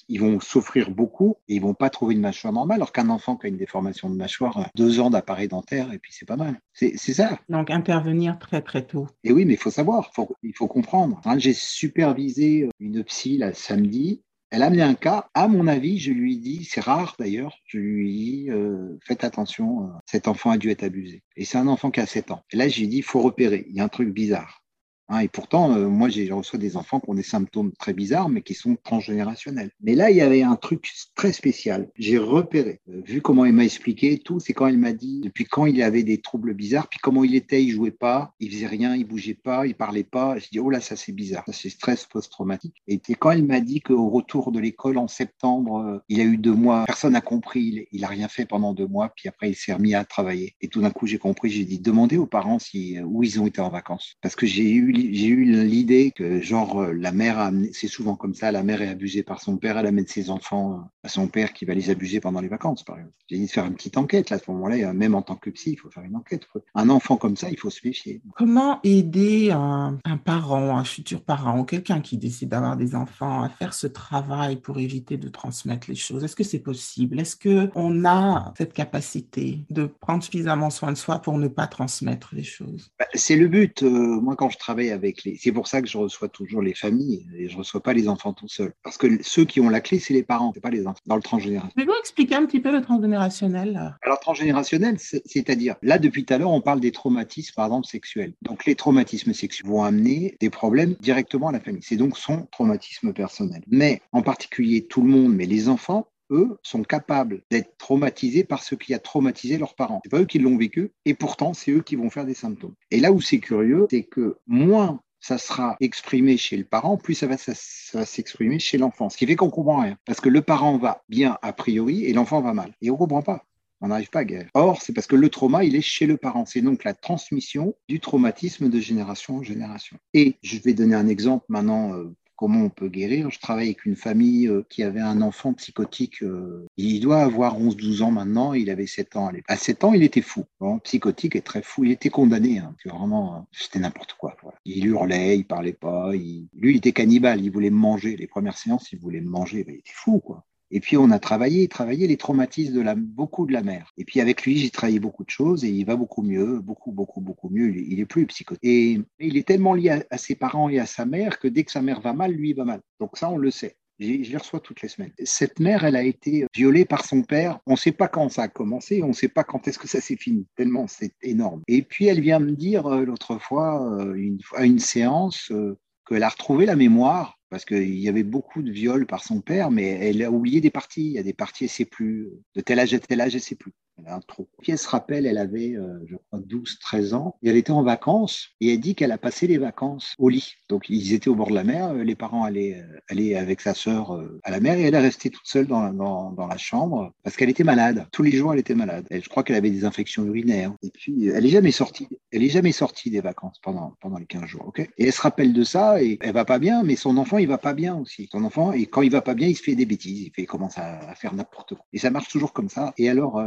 ils vont souffrir beaucoup et ils vont pas trouver une mâchoire normale, alors qu'un enfant qui a une déformation de mâchoire, deux ans d'appareil dentaire et puis c'est pas mal. C'est ça. Donc intervenir très très tôt. Et oui, mais il faut savoir, il faut comprendre. J'ai supervisé une psy là samedi elle a amené un cas. À mon avis, je lui dit, c'est rare d'ailleurs, je lui dit, euh, faites attention, euh, cet enfant a dû être abusé. Et c'est un enfant qui a 7 ans. Et là, j'ai dit, il faut repérer, il y a un truc bizarre. Hein, et pourtant, euh, moi, j'ai reçois des enfants qui ont des symptômes très bizarres, mais qui sont transgénérationnels. Mais là, il y avait un truc très spécial. J'ai repéré, euh, vu comment il m'a expliqué tout, c'est quand il m'a dit depuis quand il avait des troubles bizarres, puis comment il était, il jouait pas, il faisait rien, il bougeait pas, il parlait pas. Je dis oh là, ça c'est bizarre, ça c'est stress post-traumatique. Et quand il m'a dit qu'au retour de l'école en septembre, euh, il a eu deux mois, personne n'a compris, il, a rien fait pendant deux mois, puis après il s'est remis à travailler. Et tout d'un coup, j'ai compris, j'ai dit demandez aux parents si où ils ont été en vacances, parce que j'ai eu eu l'idée que genre euh, la mère a c'est souvent comme ça, la mère est abusée par son père, elle amène ses enfants euh, à son père qui va les abuser pendant les vacances, par exemple. J'ai dit de faire une petite enquête là à ce moment-là, même en tant que psy, il faut faire une enquête. Un enfant comme ça, il faut se méfier. Comment aider un, parent, un futur parent ou quelqu'un qui décide d'avoir des enfants à faire ce travail pour éviter de transmettre les choses? Est-ce que c'est possible? Est-ce que on a cette capacité de prendre suffisamment soin de soi pour ne pas transmettre les choses? Bah, C'est le but. Euh, moi, quand je travaille avec c'est pour ça que je reçois toujours les familles et je reçois pas les enfants tout seuls. Parce que ceux qui ont la clé, c'est les parents, c'est pas les enfants. Dans le transgénérationnel. Pouvez-vous expliquer un petit peu le transgénérationnel Alors transgénérationnel, c'est-à-dire là depuis tout à l'heure, on parle des traumatismes par exemple sexuels. Donc les traumatismes sexuels vont amener des problèmes directement à la famille. C'est donc son traumatisme personnel. Mais en particulier tout le monde, mais les enfants eux, sont capables d'être traumatisés par ce qui a traumatisé leurs parents. C'est pas eux qui l'ont vécu, et pourtant, c'est eux qui vont faire des symptômes. Et là où c'est curieux, c'est que moins ça sera exprimé chez le parent, plus ça va, s'exprimer chez l'enfant. Ce qui fait qu'on comprend rien. Parce que le parent va bien a priori et l'enfant va mal. Et on comprend pas. On n'arrive pas à guérir. Or, c'est parce que le trauma, il est chez le parent. C'est donc la transmission du traumatisme de génération en génération. Et je vais donner un exemple maintenant euh, comment on peut guérir. Je travaille avec une famille euh, qui avait un enfant psychotique. Euh, il doit avoir 11-12 ans maintenant. Il avait 7 ans. À 7 ans, il était fou. psychotique et très fou. Il était condamné. Hein. vraiment, euh, c'était n'importe quoi. Il hurlait, il parlait pas. Lui, il était cannibale. Il voulait manger. Les premières séances, il voulait me manger. il était fou, quoi. Et puis on a travaillé, travaillé les traumatismes de la, beaucoup de la mère. Et puis avec lui, j'ai travaillé beaucoup de choses et il va beaucoup mieux, beaucoup, beaucoup, beaucoup mieux. Il, est plus psychotique. Et, il est tellement lié à, ses parents et à sa mère que dès que sa mère va mal, lui va mal. Donc ça, on le sait. Je les reçois toutes les semaines. Cette mère, elle a été violée par son père. On ne sait pas quand ça a commencé, on ne sait pas quand est-ce que ça s'est fini, tellement c'est énorme. Et puis elle vient me dire euh, l'autre fois, euh, une, à une séance, euh, qu'elle a retrouvé la mémoire parce qu'il y avait beaucoup de viols par son père, mais elle a oublié des parties. Il y a des parties, elle ne plus. De tel âge à tel âge, elle ne sait plus. Elle a un se rappelle, elle avait, euh, je crois, 12, 13 ans, et elle était en vacances, et elle dit qu'elle a passé les vacances au lit. Donc ils étaient au bord de la mer, euh, les parents allaient, euh, allaient avec sa sœur à la mer, et elle est restée toute seule dans, dans, dans la chambre, parce qu'elle était malade. Tous les jours, elle était malade. je crois qu'elle avait des infections urinaires. Et puis, elle n'est jamais sortie. Elle est jamais sortie des vacances pendant, pendant les 15 jours. ok? Et elle se rappelle de ça, et elle va pas bien, mais son enfant, il va pas bien aussi. Son enfant, et quand il va pas bien, il se fait des bêtises, il, fait, il commence à, faire n'importe quoi. Et ça marche toujours comme ça. Et alors,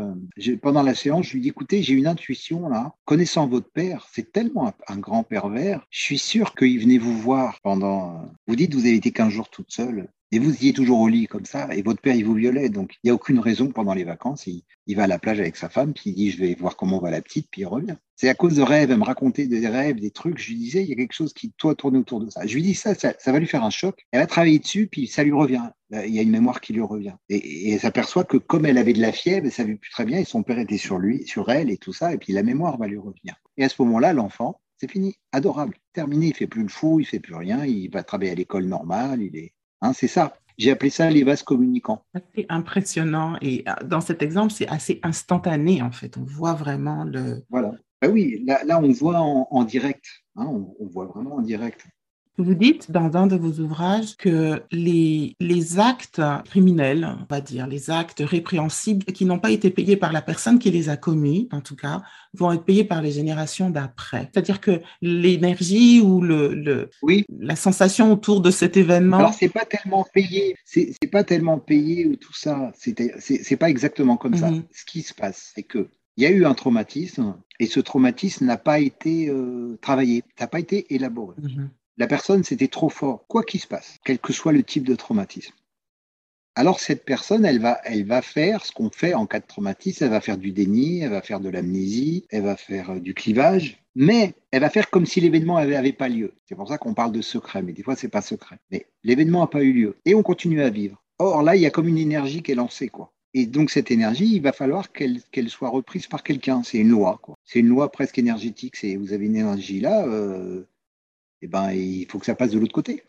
pendant la séance, je lui dis, écoutez, j'ai une intuition là, connaissant votre père, c'est tellement un, grand pervers, je suis sûr qu'il venait vous voir pendant... Vous dites, vous avez été 15 jours toute seule, et vous étiez toujours au lit comme ça, et votre père, il vous violait. Donc, il n'y a aucune raison pendant les vacances. Il, va à la plage avec sa femme, puis il dit, je vais voir comment va la petite, puis il revient. C'est à cause de rêves, elle me racontait des rêves, des trucs. Je lui disais, il y a quelque chose qui, toi, tourne autour de ça. Je lui dis, ça, ça, va lui faire un choc. Elle va travailler dessus, puis ça lui revient. Il y a une mémoire qui lui revient. Et, et elle s'aperçoit que comme elle avait de la fièvre, elle savait plus très bien, et son père était sur lui, sur elle, et tout ça, et puis la mémoire va lui revenir. Et à ce moment-là, l'enfant, c'est fini, adorable, terminé. Il fait plus le fou, il fait plus rien, il va travailler à l'école normale, il est, hein, c'est ça. J'ai appelé ça les vases communicants. C'est impressionnant. Et euh, dans cet exemple, c'est assez instantané, en fait. On voit vraiment le. Voilà. Ben oui, là, là, on voit en, direct. Hein, on, voit vraiment en direct. Vous dites dans un de vos ouvrages que les, les actes criminels, on va dire, les actes répréhensibles qui n'ont pas été payés par la personne qui les a commis, en tout cas, vont être payés par les générations d'après. C'est-à-dire que l'énergie ou le, le oui. la sensation autour de cet événement. Alors c'est pas tellement payé, c'est pas tellement payé ou tout ça. C'est pas exactement comme ça. Mhm. Ce qui se passe, c'est que il y a eu un traumatisme et ce traumatisme n'a pas été euh, travaillé, n'a pas été élaboré. Mhm. La personne, c'était trop fort, quoi qu'il se passe, quel que soit le type de traumatisme. Alors cette personne, elle va, faire ce qu'on fait en cas de traumatisme, elle va faire du déni, elle va faire de l'amnésie, elle va faire euh, du clivage, mais elle va faire comme si l'événement n'avait pas lieu. C'est pour ça qu'on parle de secret, mais des fois c'est pas secret. Mais l'événement n'a pas eu lieu et on continue à vivre. Or là, il y a comme une énergie qui est lancée, quoi. Et donc cette énergie, il va falloir qu'elle soit reprise par quelqu'un. C'est une loi, quoi. C'est une loi presque énergétique. C'est vous avez une énergie là, euh, eh ben il faut que ça passe de l'autre côté.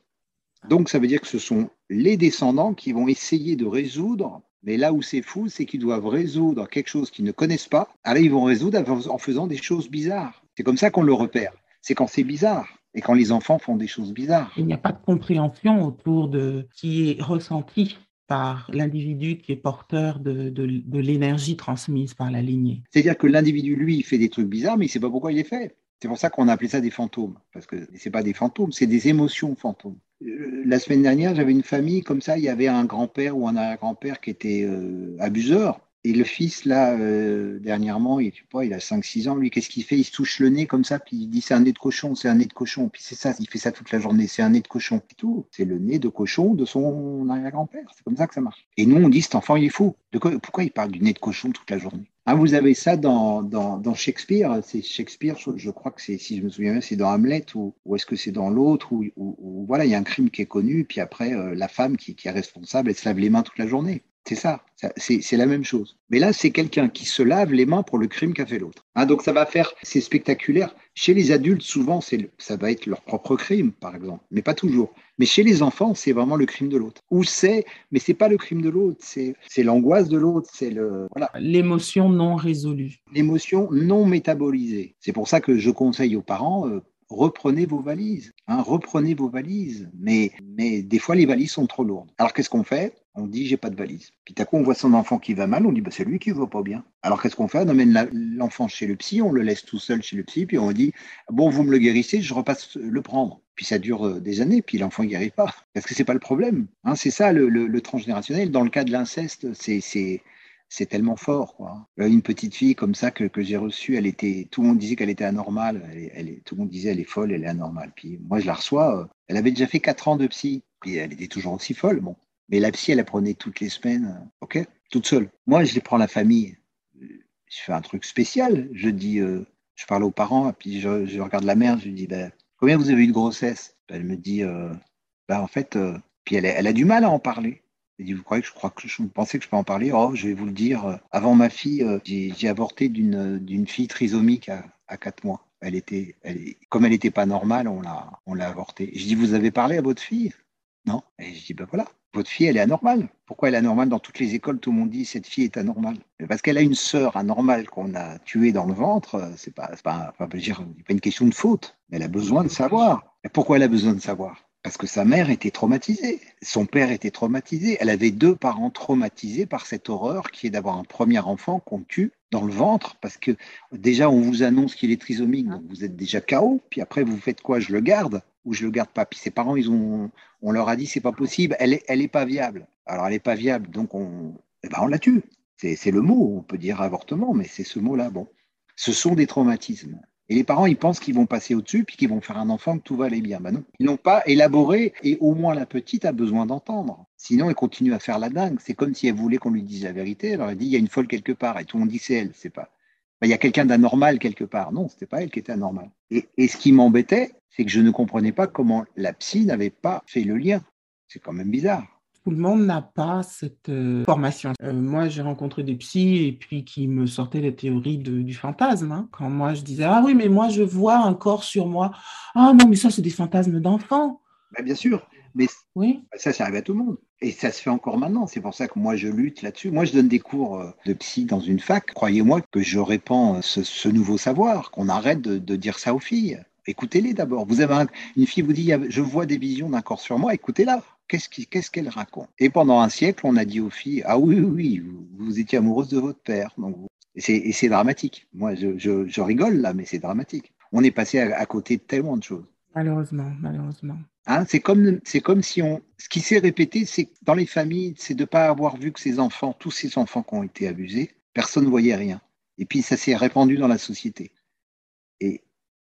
Donc ça veut dire que ce sont les descendants qui vont essayer de résoudre. Mais là où c'est fou, c'est qu'ils doivent résoudre quelque chose qu'ils ne connaissent pas. Alors ils vont résoudre en faisant des choses bizarres. C'est comme ça qu'on le repère. C'est quand c'est bizarre et quand les enfants font des choses bizarres. Il n'y a pas de compréhension autour de ce qui est ressenti par l'individu qui est porteur de, de, l'énergie transmise par la lignée. C'est-à-dire que l'individu, lui, il fait des trucs bizarres, mais il ne sait pas pourquoi il les fait. C'est pour ça qu'on a appelé ça des fantômes, parce que ce pas des fantômes, c'est des émotions fantômes. Euh, la semaine dernière, j'avais une famille comme ça, il y avait un grand-père ou un arrière-grand-père qui était euh, abuseur, et le fils, là, euh, dernièrement, il, il a 5-6 ans, lui, qu'est-ce qu'il fait? Il se touche le nez comme ça, puis il dit c'est un nez de cochon, c'est un nez de cochon. Puis c'est ça, il fait ça toute la journée, c'est un nez de cochon. C'est tout. C'est le nez de cochon de son arrière-grand-père. C'est comme ça que ça marche. Et nous, on dit cet enfant, il est fou. De pourquoi il parle du nez de cochon toute la journée? Ah, Vous avez ça dans, Shakespeare? C'est Shakespeare, je, crois que c'est, si je me souviens bien, c'est dans Hamlet ou, ou est-ce que c'est dans l'autre où, voilà, il y a un crime qui est connu, puis après, euh, la femme qui, qui est responsable, elle se lave les mains toute la journée. C'est ça, c'est la même chose. Mais là, c'est quelqu'un qui se lave les mains pour le crime qu'a fait l'autre. Hein, donc ça va faire, c'est spectaculaire. Chez les adultes, souvent, ça va être leur propre crime, par exemple, mais pas toujours. Mais chez les enfants, c'est vraiment le crime de l'autre. Ou c'est, mais c'est pas le crime de l'autre, c'est l'angoisse de l'autre, c'est le voilà. L'émotion non résolue. L'émotion non métabolisée. C'est pour ça que je conseille aux parents. Euh, reprenez vos valises, hein, reprenez vos valises. Mais, des fois, les valises sont trop lourdes. Alors qu'est-ce qu'on fait? On dit j'ai pas de valise. Puis à coup, on voit son enfant qui va mal, on dit bah, c'est lui qui va pas bien. Alors qu'est-ce qu'on fait? On amène l'enfant chez le psy, on le laisse tout seul chez le psy, puis on dit bon, vous me le guérissez, je repasse le prendre. Puis ça dure euh, des années, puis l'enfant n'y arrive pas. Parce que c'est pas le problème. Hein, c'est ça le, le, le transgénérationnel. Dans le cas de l'inceste, c'est c'est tellement fort. Quoi. Une petite fille comme ça que, que j'ai reçue, elle était, tout le monde disait qu'elle était anormale. Elle, tout le monde disait elle est folle, elle est anormale. Puis moi, je la reçois. Euh, elle avait déjà fait quatre ans de psy, puis elle était toujours aussi folle. Bon, mais la psy, elle apprenait toutes les semaines, euh, ok, toute seule. Moi, je les prends la famille. Je fais un truc spécial. Je dis, euh, je parle aux parents, puis je, je, regarde la mère, je lui dis, ben, combien vous avez eu de grossesse? Elle me dit, ben, en fait, puis elle, elle a du mal à en parler. Vous croyez que je crois que je pensais que je peux en parler? Oh, je vais vous le dire. Avant ma fille, euh, j'ai avorté d'une fille trisomique à, à 4 mois. Elle était, comme elle n'était pas normale, on l'a, avortée. Je dis, vous avez parlé à votre fille? Non. Et je dis, ben voilà, votre fille, elle est anormale. Pourquoi elle est anormale Dans toutes les écoles, tout le monde dit, cette fille est anormale. Parce qu'elle a une sœur anormale qu'on a tuée dans le ventre. C'est pas, pas, pas, une question de faute. Elle a besoin de savoir. Pourquoi elle a besoin de savoir? Parce que sa mère était traumatisée, son père était traumatisé, elle avait deux parents traumatisés par cette horreur qui est d'avoir un premier enfant qu'on tue dans le ventre, parce que déjà on vous annonce qu'il est trisomique, donc vous êtes déjà KO, puis après vous faites quoi? Je le garde ou je le garde pas? Puis ses parents, ils ont, on leur a dit c'est pas possible, elle est, elle est pas viable. Alors elle est pas viable, donc on, eh ben on la tue. C'est le mot, on peut dire avortement, mais c'est ce mot-là. Bon, ce sont des traumatismes. Et les parents, ils pensent qu'ils vont passer au-dessus, puis qu'ils vont faire un enfant, que tout va aller bien. Ben non, ils n'ont pas élaboré, et au moins la petite a besoin d'entendre. Sinon, elle continue à faire la dingue. C'est comme si elle voulait qu'on lui dise la vérité. Alors elle dit, il y a une folle quelque part, et tout le monde dit, c'est elle, c'est pas. Ben, il y a quelqu'un d'anormal quelque part. Non, c'était pas elle qui était anormale. Et, et ce qui m'embêtait, c'est que je ne comprenais pas comment la psy n'avait pas fait le lien. C'est quand même bizarre tout le monde n'a pas cette euh, formation. Euh, moi, j'ai rencontré des psys et puis qui me sortaient les théories du fantasme. Hein. Quand moi, je disais Ah oui, mais moi, je vois un corps sur moi. Ah non, mais ça, c'est des fantasmes d'enfants. Bah, bien sûr, mais oui. ça, ça arrive à tout le monde. Et ça se fait encore maintenant. C'est pour ça que moi, je lutte là-dessus. Moi, je donne des cours euh, de psy dans une fac. Croyez-moi que je répands ce, nouveau savoir, qu'on arrête de, dire ça aux filles. Écoutez-les d'abord. Vous avez une fille vous dit Je vois des visions d'un corps sur moi, écoutez-la. Qu'est-ce qu'elle raconte? Et pendant un siècle, on a dit aux filles Ah oui, oui, oui vous, étiez amoureuse de votre père. Donc, et c'est dramatique. Moi, je, rigole là, mais c'est dramatique. On est passé à, côté de tellement de choses. Malheureusement, malheureusement. Hein, c'est comme, comme si on. Ce qui s'est répété, c'est dans les familles, c'est de ne pas avoir vu que ces enfants, tous ces enfants qui ont été abusés, personne ne voyait rien. Et puis ça s'est répandu dans la société. Et,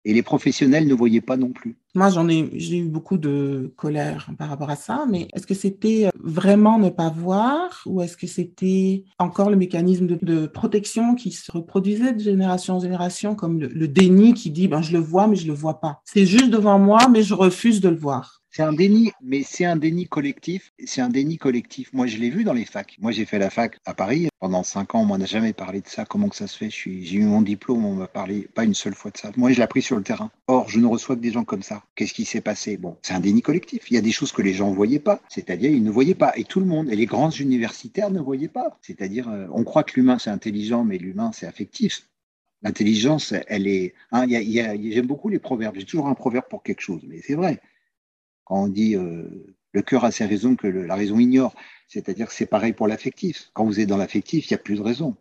et les professionnels ne voyaient pas non plus. Moi, j'en ai, j'ai eu beaucoup de colère par rapport à ça, mais est-ce que c'était vraiment ne pas voir ou est-ce que c'était encore le mécanisme de, protection qui se reproduisait de génération en génération, comme le, le déni qui dit, ben, je le vois, mais je le vois pas. C'est juste devant moi, mais je refuse de le voir. C'est un déni, mais c'est un déni collectif. C'est un déni collectif. Moi, je l'ai vu dans les facs. Moi, j'ai fait la fac à Paris pendant cinq ans. On m'en a jamais parlé de ça. Comment que ça se fait? J'ai eu mon diplôme. On m'a parlé pas une seule fois de ça. Moi, je l'ai appris sur le terrain. Or, je ne reçois que des gens comme ça. Qu'est-ce qui s'est passé? Bon, c'est un déni collectif. Il y a des choses que les gens ne voyaient pas. C'est-à-dire, ils ne voyaient pas. Et tout le monde, et les grands universitaires ne voyaient pas. C'est-à-dire, euh, on croit que l'humain, c'est intelligent, mais l'humain, c'est affectif. L'intelligence, elle est. Hein, J'aime beaucoup les proverbes. J'ai toujours un proverbe pour quelque chose, mais c'est vrai. Quand on dit euh, le cœur a ses raisons que la raison ignore, c'est-à-dire que c'est pareil pour l'affectif. Quand vous êtes dans l'affectif, il n'y a plus de raison.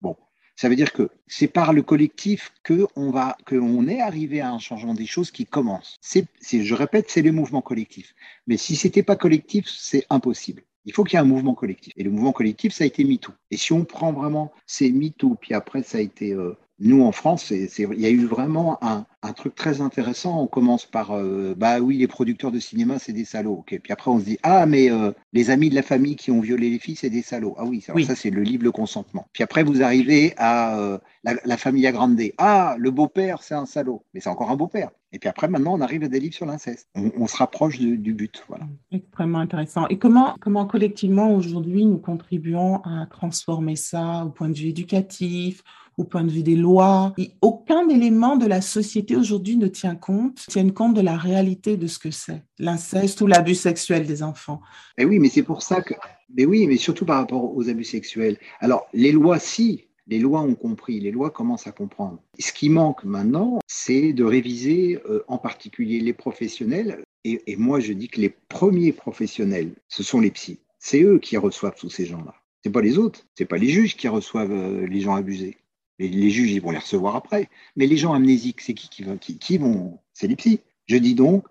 Bon, ça veut dire que c'est par le collectif que on va, que est arrivé à un changement des choses qui commence. Je répète, c'est le mouvement collectif. Mais si c'était pas collectif, c'est impossible. Il faut qu'il y ait un mouvement collectif. Et le mouvement collectif, ça a été MeToo. Et si on prend vraiment ces MeToo, puis après ça a été euh, nous, en France, il y a eu vraiment un, truc très intéressant. On commence par, euh, bah oui, les producteurs de cinéma, c'est des salauds. Puis après, on se dit, ah, mais euh, les amis de la famille qui ont violé les filles, c'est des salauds. Ah oui, ça, c'est le libre consentement. Puis après, vous arrivez à euh, la, famille agrandée. Ah, le beau-père, c'est un salaud. Mais c'est encore un beau-père. Et puis après, maintenant, on arrive à des livres sur l'inceste. On, se rapproche du but. Voilà. Extrêmement intéressant. Et comment, comment collectivement, aujourd'hui, nous contribuons à transformer ça au point de vue éducatif au point de vue des lois. aucun élément de la société aujourd'hui ne tient compte, tient compte de la réalité de ce que c'est, l'inceste ou l'abus sexuel des enfants. Et oui, mais c'est pour ça que, mais oui, mais surtout par rapport aux abus sexuels. Alors, les lois, si, les lois ont compris, les lois commencent à comprendre. Ce qui manque maintenant, c'est de réviser euh, en particulier les professionnels. Et, et, moi, je dis que les premiers professionnels, ce sont les psys. C'est eux qui reçoivent tous ces gens-là. C'est pas les autres. C'est pas les juges qui reçoivent euh, les gens abusés. Les, juges, ils vont les recevoir après. Mais les gens amnésiques, c'est qui qui, vont, C'est les psys. Je dis donc,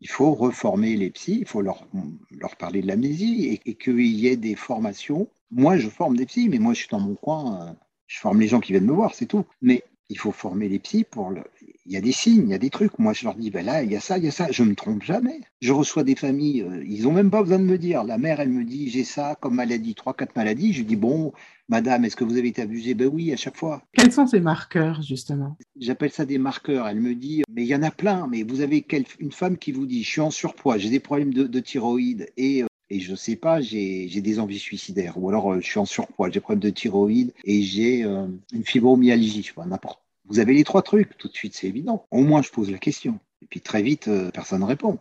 il faut reformer les psys, il faut leur, parler de l'amnésie et, qu'il y ait des formations. Moi, je forme des psys, mais moi, je suis dans mon coin, euh, je forme les gens qui viennent me voir, c'est tout. Mais il faut former les psys pour le... Il y a des signes, il y a des trucs. Moi, je leur dis, ben là, il y a ça, il y a ça. Je ne me trompe jamais. Je reçois des familles, euh, ils n'ont même pas besoin de me dire. La mère, elle me dit, j'ai ça comme maladie, trois, quatre maladies. Je dis, bon, madame, est-ce que vous avez été abusée? Ben oui, à chaque fois. Quels sont ces marqueurs, justement? J'appelle ça des marqueurs. Elle me dit, mais il y en a plein. Mais vous avez une femme qui vous dit, je suis en surpoids, j'ai des problèmes de, thyroïde et euh, et je sais pas, j'ai des envies suicidaires, ou alors euh, je suis en surpoids, j'ai des problèmes de thyroïde et j'ai une fibromyalgie, je vois, n'importe vous avez les trois trucs, tout de suite, c'est évident. Au moins, je pose la question. Et puis très vite, euh, personne ne répond.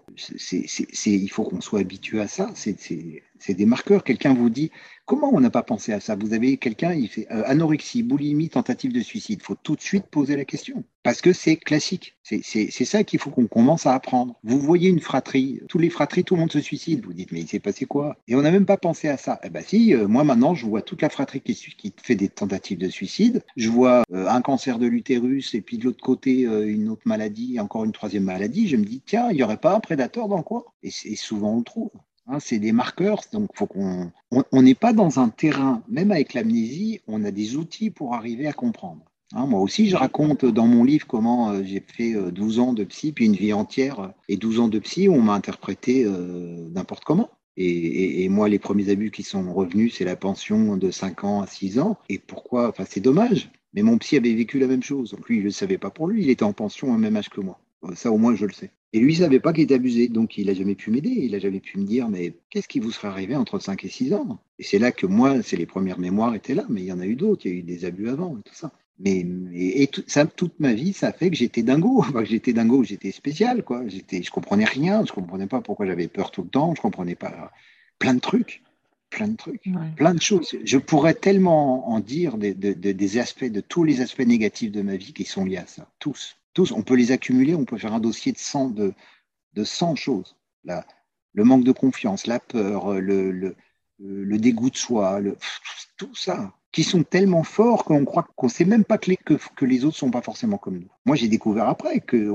il faut qu'on soit habitué à ça. C'est des marqueurs. Quelqu'un vous dit, comment on n'a pas pensé à ça? Vous avez quelqu'un, il fait euh, anorexie, boulimie, tentative de suicide. Il faut tout de suite poser la question. Parce que c'est classique. C'est ça qu'il faut qu'on commence à apprendre. Vous voyez une fratrie, tous les fratries, tout le monde se suicide. Vous dites, mais il s'est passé quoi? Et on n'a même pas pensé à ça. Eh bien si, euh, moi maintenant, je vois toute la fratrie qui, fait des tentatives de suicide. Je vois un cancer de l'utérus et puis de l'autre côté, une autre maladie, encore une troisième maladie, je me dis, tiens, il n'y aurait pas un prédateur dans quoi et, souvent on le trouve. Hein, c'est des marqueurs, donc faut qu'on on n'est pas dans un terrain, même avec l'amnésie, on a des outils pour arriver à comprendre. Hein, moi aussi, je raconte dans mon livre comment euh, j'ai fait 12 euh, ans de psy, puis une vie entière, euh, et 12 ans de psy, on m'a interprété n'importe comment. Et, et, moi, les premiers abus qui sont revenus, c'est la pension de 5 ans à 6 ans. Et pourquoi? Enfin, c'est dommage. Mais mon psy avait vécu la même chose. Donc lui, il ne le savait pas pour lui. Il était en pension au même âge que moi. Ça, au moins, je le sais. Et lui, il ne savait pas qu'il était abusé. Donc, il n'a jamais pu m'aider. Il n'a jamais pu me dire, mais qu'est-ce qui vous serait arrivé entre 5 et 6 ans? Et c'est là que moi, c'est les premières mémoires étaient là. Mais il y en a eu d'autres. Il y a eu des abus avant et tout ça. Mais et, ça, toute ma vie, ça fait que j'étais dingo. Enfin, j'étais dingo, j'étais spécial, quoi. J'étais, je comprenais rien. Je comprenais pas pourquoi j'avais peur tout le temps. Je comprenais pas plein de trucs plein de trucs, plein de choses. Je pourrais tellement en dire des, des, aspects, de tous les aspects négatifs de ma vie qui sont liés à ça, tous On peut les accumuler, on peut faire un dossier de 100, de, de 100 choses. Le manque de confiance, la peur, le, dégoût de soi, le, tout ça, qui sont tellement forts qu'on croit qu'on sait même pas que les, autres sont pas forcément comme nous. Moi, j'ai découvert après que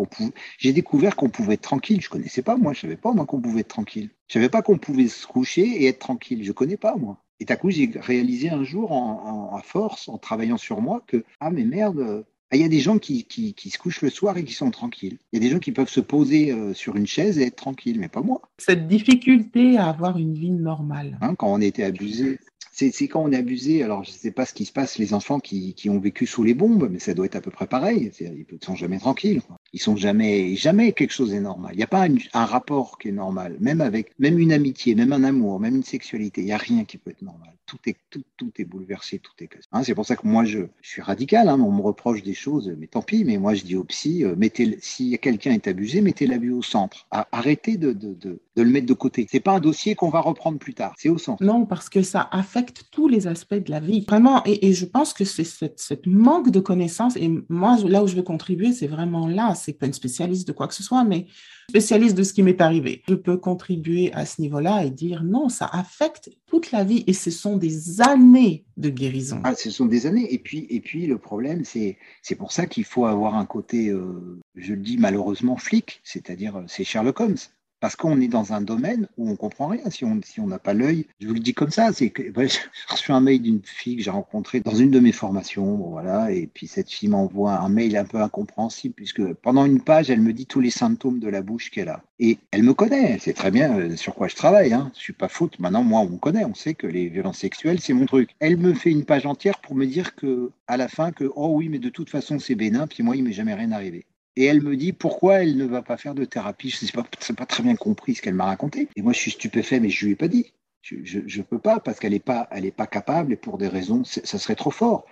j'ai découvert qu'on pouvait être tranquille. Je connaissais pas, moi, je savais pas moi qu'on pouvait être tranquille. Je savais pas qu'on pouvait se coucher et être tranquille. Je connais pas moi. Et à coup, j'ai réalisé un jour, en, en, à force, en travaillant sur moi, que ah mais merde, il y a des gens qui, qui, qui, se couchent le soir et qui sont tranquilles. Il y a des gens qui peuvent se poser euh, sur une chaise et être tranquilles, mais pas moi. Cette difficulté à avoir une vie normale. Hein, quand on était abusé, c'est quand on est abusé. Alors, je ne sais pas ce qui se passe, les enfants qui, qui, ont vécu sous les bombes, mais ça doit être à peu près pareil. Ils ne sont jamais tranquilles. Quoi. Ils sont jamais, jamais quelque chose est normal. Il n'y a pas un, rapport qui est normal. Même avec, même une amitié, même un amour, même une sexualité. Il n'y a rien qui peut être normal. Tout est, tout, est bouleversé, tout est cassé. Hein, c'est pour ça que moi, je, suis radical. Hein, on me reproche des choses, mais tant pis. Mais moi, je dis au psy, euh, mettez, si quelqu'un est abusé, mettez l'abus au centre. Arrêtez de, de, de, le mettre de côté. C'est pas un dossier qu'on va reprendre plus tard. C'est au centre. Non, parce que ça affecte tous les aspects de la vie. Vraiment, et, et je pense que c'est cette, cette, manque de connaissances, et moi, là où je veux contribuer, c'est vraiment là. C'est pas une spécialiste de quoi que ce soit, mais spécialiste de ce qui m'est arrivé. Je peux contribuer à ce niveau-là et dire non, ça affecte toute la vie et ce sont des années de guérison. Ah, ce sont des années. Et puis, et puis le problème, c'est, c'est pour ça qu'il faut avoir un côté, euh, je le dis malheureusement, flic, c'est-à-dire euh, c'est Sherlock Holmes parce qu'on est dans un domaine où on comprend rien si on n'a pas l'œil. Je vous le dis comme ça, c'est que ouais, j'ai reçu un mail d'une fille que j'ai rencontrée dans une de mes formations, voilà, et puis cette fille m'envoie un mail un peu incompréhensible puisque pendant une page, elle me dit tous les symptômes de la bouche qu'elle a. Et elle me connaît, elle sait très bien euh, sur quoi je travaille. Hein. Je suis pas faute. Maintenant, moi, on connaît, on sait que les violences sexuelles, c'est mon truc. Elle me fait une page entière pour me dire que à la fin que oh oui, mais de toute façon c'est bénin, puis moi il m'est jamais rien arrivé. Et elle me dit pourquoi elle ne va pas faire de thérapie? Je n'ai pas, pas très bien compris ce qu'elle m'a raconté. Et moi, je suis stupéfait, mais je lui ai pas dit. Je ne peux pas parce qu'elle n'est pas, elle est pas capable et pour des raisons, ça serait trop fort.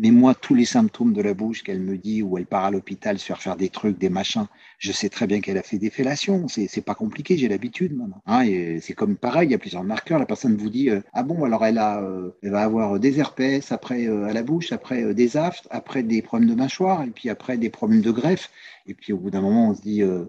Mais moi, tous les symptômes de la bouche qu'elle me dit, où elle part à l'hôpital se faire faire des trucs, des machins, je sais très bien qu'elle a fait des fellations. C'est, pas compliqué, j'ai l'habitude maintenant. Hein, c'est comme pareil, il y a plusieurs marqueurs. La personne vous dit, euh, ah bon, alors elle a, euh, elle va avoir des herpès, après euh, à la bouche, après euh, des aftes, après des problèmes de mâchoire, et puis après des problèmes de greffe. Et puis au bout d'un moment, on se dit, euh,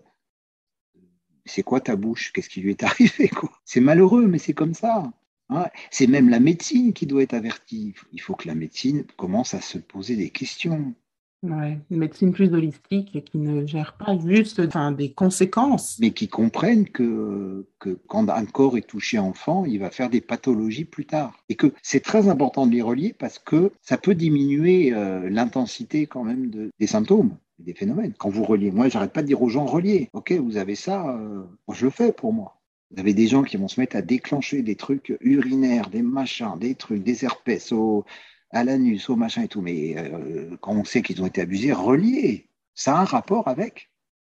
c'est quoi ta bouche? Qu'est-ce qui lui est arrivé C'est malheureux, mais c'est comme ça. Hein c'est même la médecine qui doit être avertie. Il faut que la médecine commence à se poser des questions. Ouais, une médecine plus holistique et qui ne gère pas juste enfin, des conséquences. Mais qui comprennent que, que quand un corps est touché enfant, il va faire des pathologies plus tard. Et que c'est très important de les relier parce que ça peut diminuer euh, l'intensité quand même de, des symptômes des phénomènes. Quand vous reliez, moi, j'arrête pas de dire aux gens reliez. Ok, vous avez ça, euh, moi, je le fais pour moi. Vous avez des gens qui vont se mettre à déclencher des trucs urinaires, des machins, des trucs, des herpès à l'anus, au machin et tout. Mais euh, quand on sait qu'ils ont été abusés, reliés. Ça a un rapport avec.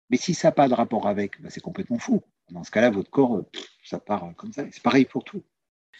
Mais si ça n'a pas de rapport avec, bah, c'est complètement fou. Dans ce cas-là, votre corps, pff, ça part comme ça. C'est pareil pour tout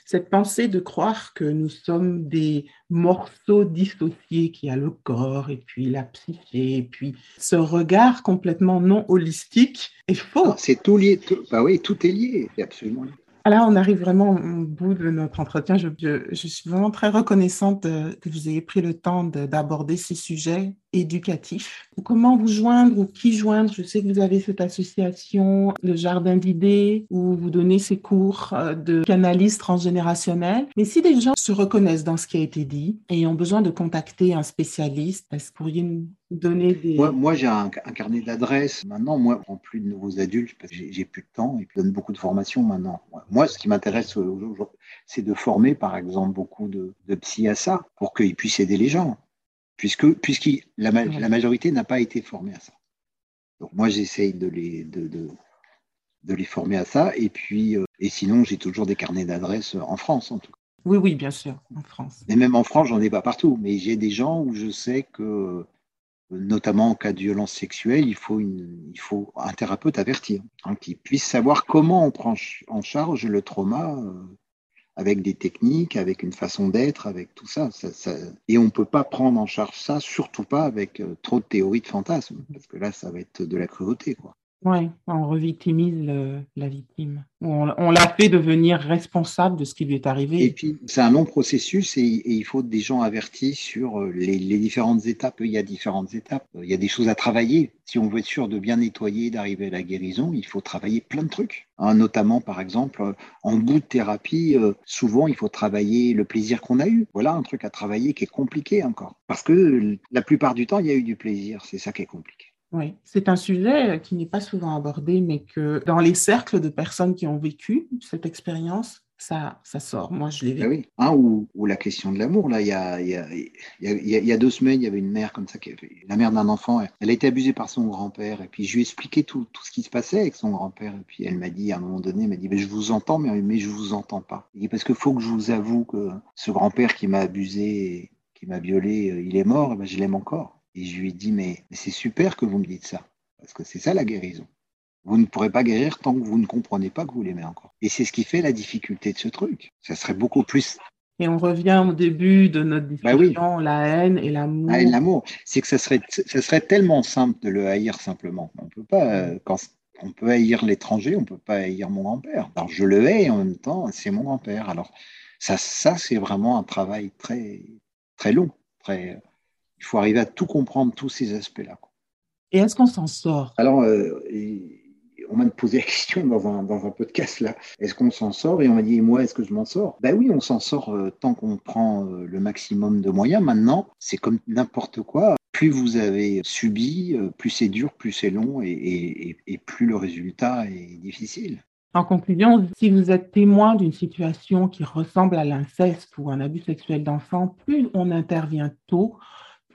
cette pensée de croire que nous sommes des morceaux dissociés qui a le corps et puis la psyché et puis ce regard complètement non holistique est faux. C'est tout lié, tout, bah oui, tout est lié, absolument. Là, on arrive vraiment au bout de notre entretien. Je, je, je suis vraiment très reconnaissante de, que vous ayez pris le temps d'aborder ces sujets éducatifs. Comment vous joindre ou qui joindre? Je sais que vous avez cette association, le Jardin d'idées, où vous donnez ces cours euh, de canalistes transgénérationnels. Mais si des gens se reconnaissent dans ce qui a été dit et ont besoin de contacter un spécialiste, est-ce que vous pourriez nous donner des... Moi, moi j'ai un, carnet d'adresses. Maintenant, moi, en plus de nouveaux adultes, parce que j'ai plus de temps et je donne beaucoup de formations maintenant. Moi, ce qui m'intéresse aujourd'hui, c'est de former, par exemple, beaucoup de, de psy à ça pour qu'ils puissent aider les gens puisque, la, la, majorité n'a pas été formée à ça. Donc moi, j'essaye de les, de, de, de, les former à ça. Et puis, euh, et sinon, j'ai toujours des carnets d'adresses en France, en tout cas. Oui, oui, bien sûr, en France. Mais même en France, j'en ai pas partout. Mais j'ai des gens où je sais que, notamment en cas de violence sexuelle, il faut, une, il faut un thérapeute avertir, hein, qui puisse savoir comment on prend en charge le trauma. Euh, avec des techniques, avec une façon d'être, avec tout ça. Et on ne peut pas prendre en charge ça, surtout pas avec euh, trop de théories de fantasmes, parce que là, ça va être de la cruauté. Quoi. Oui, on revictimise la victime. On, l'a fait devenir responsable de ce qui lui est arrivé. Et puis, c'est un long processus et, il faut des gens avertis sur euh, les, différentes étapes. Il y a différentes étapes. Il y a des choses à travailler. Si on veut être sûr de bien nettoyer, d'arriver à la guérison, il faut travailler plein de trucs. Hein, notamment, par exemple, en bout de thérapie, euh, souvent, il faut travailler le plaisir qu'on a eu. Voilà un truc à travailler qui est compliqué encore. Parce que la plupart du temps, il y a eu du plaisir. C'est ça qui est compliqué. Oui, c'est un sujet qui n'est pas souvent abordé, mais que dans les cercles de personnes qui ont vécu cette expérience, ça, ça sort. Moi, je l'ai vu. Ah oui, hein, ou, ou, la question de l'amour. Là, il y a, il, y a, il, y a, deux semaines, il y avait une mère comme ça, qui avait, la mère d'un enfant, elle a été abusée par son grand-père. Et puis, je lui ai expliqué tout, tout, ce qui se passait avec son grand-père. Et puis, elle m'a dit, à un moment donné, elle m'a dit, mais je vous entends, mais, mais je vous entends pas. Dit, parce qu'il faut que je vous avoue que ce grand-père qui m'a abusé, qui m'a violé, euh, il est mort, et ben, je l'aime encore. Et je lui ai dit, mais, c'est super que vous me dites ça, parce que c'est ça la guérison. Vous ne pourrez pas guérir tant que vous ne comprenez pas que vous l'aimez encore. Et c'est ce qui fait la difficulté de ce truc. Ça serait beaucoup plus et on revient au début de notre bah discussion, la haine et l'amour. La haine, l'amour, c'est que ça serait, ça serait tellement simple de le haïr simplement. On peut pas, euh, quand on peut haïr l'étranger, on peut pas haïr mon grand-père. Alors je le hais en même temps, c'est mon grand-père. Alors ça, ça c'est vraiment un travail très, très long, très, il faut arriver à tout comprendre, tous ces aspects-là. Et est-ce qu'on s'en sort? Alors, euh, on m'a posé la question dans un, dans un podcast là. Est-ce qu'on s'en sort? Et on m'a dit, moi, est-ce que je m'en sors? Ben oui, on s'en sort euh, tant qu'on prend euh, le maximum de moyens. Maintenant, c'est comme n'importe quoi. Plus vous avez subi, plus c'est dur, plus c'est long et, et plus le résultat est difficile. En conclusion, si vous êtes témoin d'une situation qui ressemble à l'inceste ou un abus sexuel d'enfant, plus on intervient tôt,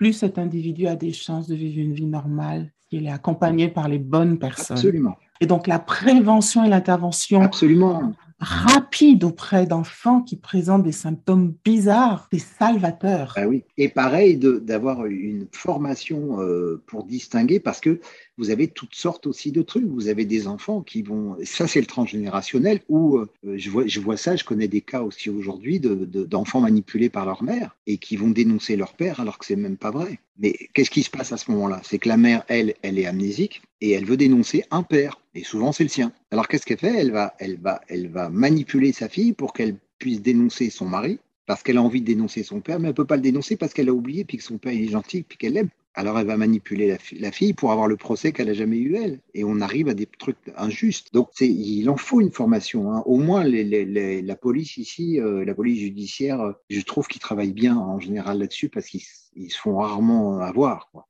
plus cet individu a des chances de vivre une vie normale s'il est accompagné par les bonnes personnes. Absolument. Et donc la prévention et l'intervention Absolument rapide auprès d'enfants qui présentent des symptômes bizarres, des salvateurs. Ah oui. Et pareil, d'avoir une formation euh, pour distinguer, parce que vous avez toutes sortes aussi de trucs. Vous avez des enfants qui vont, ça c'est le transgénérationnel, où euh, je, vois, je vois ça, je connais des cas aussi aujourd'hui d'enfants de, manipulés par leur mère et qui vont dénoncer leur père alors que c'est même pas vrai. Mais qu'est-ce qui se passe à ce moment-là? C'est que la mère, elle, elle est amnésique et elle veut dénoncer un père. Et souvent, c'est le sien. Alors, qu'est-ce qu'elle fait? Elle va, elle, va, elle va manipuler sa fille pour qu'elle puisse dénoncer son mari, parce qu'elle a envie de dénoncer son père, mais elle ne peut pas le dénoncer parce qu'elle a oublié, puis que son père est gentil, puis qu'elle l'aime. Alors, elle va manipuler la, fille pour avoir le procès qu'elle n'a jamais eu, elle. Et on arrive à des trucs injustes. Donc, il en faut une formation. Hein. Au moins, la police ici, euh, la police judiciaire, euh, je trouve qu'ils travaillent bien en général là-dessus parce qu'ils se font rarement avoir. Quoi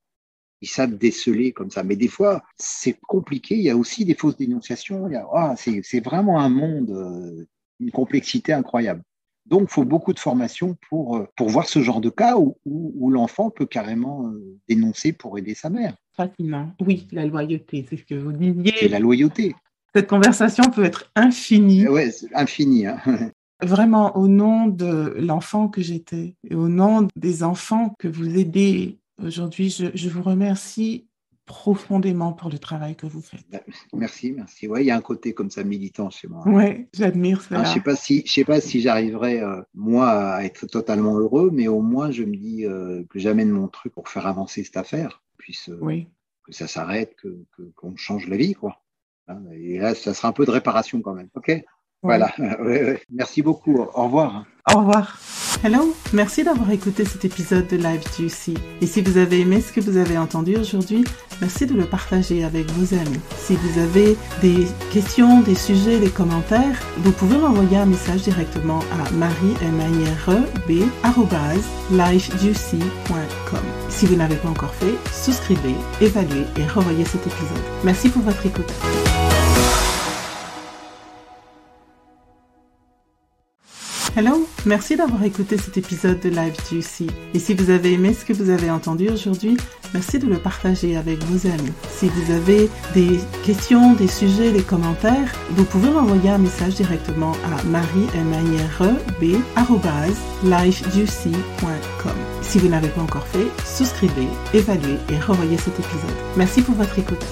ils savent déceler comme ça. Mais des fois, c'est compliqué. Il y a aussi des fausses dénonciations. Ah, c'est vraiment un monde, euh, une complexité incroyable. Donc, il faut beaucoup de formation pour, euh, pour voir ce genre de cas où, où, l'enfant peut carrément euh, dénoncer pour aider sa mère. Facilement. Oui, la loyauté, c'est ce que vous disiez. C'est la loyauté. Cette conversation peut être infinie. Oui, infinie. Hein. Vraiment, au nom de l'enfant que j'étais et au nom des enfants que vous aidez Aujourd'hui, je, vous remercie profondément pour le travail que vous faites. Bah, merci, merci. Ouais, il y a un côté comme ça militant chez moi. Oui, j'admire ça. je ne sais pas si, je sais pas si j'arriverai, euh, moi, à être totalement heureux, mais au moins, je me dis euh, que j'amène mon truc pour faire avancer cette affaire, puisse, euh, que ça s'arrête, qu'on que, qu'on change la vie, quoi. Hein, et là, ça sera un peu de réparation quand même. OK Voilà. Merci beaucoup. Au revoir. Au revoir. Hello, merci d'avoir écouté cet épisode de Live Juicy. Et si vous avez aimé ce que vous avez entendu aujourd'hui, merci de le partager avec vos amis. Si vous avez des questions, des sujets, des commentaires, vous pouvez m'envoyer un message directement à marie Si vous n'avez pas encore fait, souscrivez, évaluez et revoyez cet épisode. Merci pour votre écoute. Hello, merci d'avoir écouté cet épisode de Live Juicy. Et si vous avez aimé ce que vous avez entendu aujourd'hui, merci de le partager avec vos amis. Si vous avez des questions, des sujets, des commentaires, vous pouvez m'envoyer un message directement à marie Si vous n'avez pas encore fait, souscrivez, évaluez et revoyez cet épisode. Merci pour votre écoute.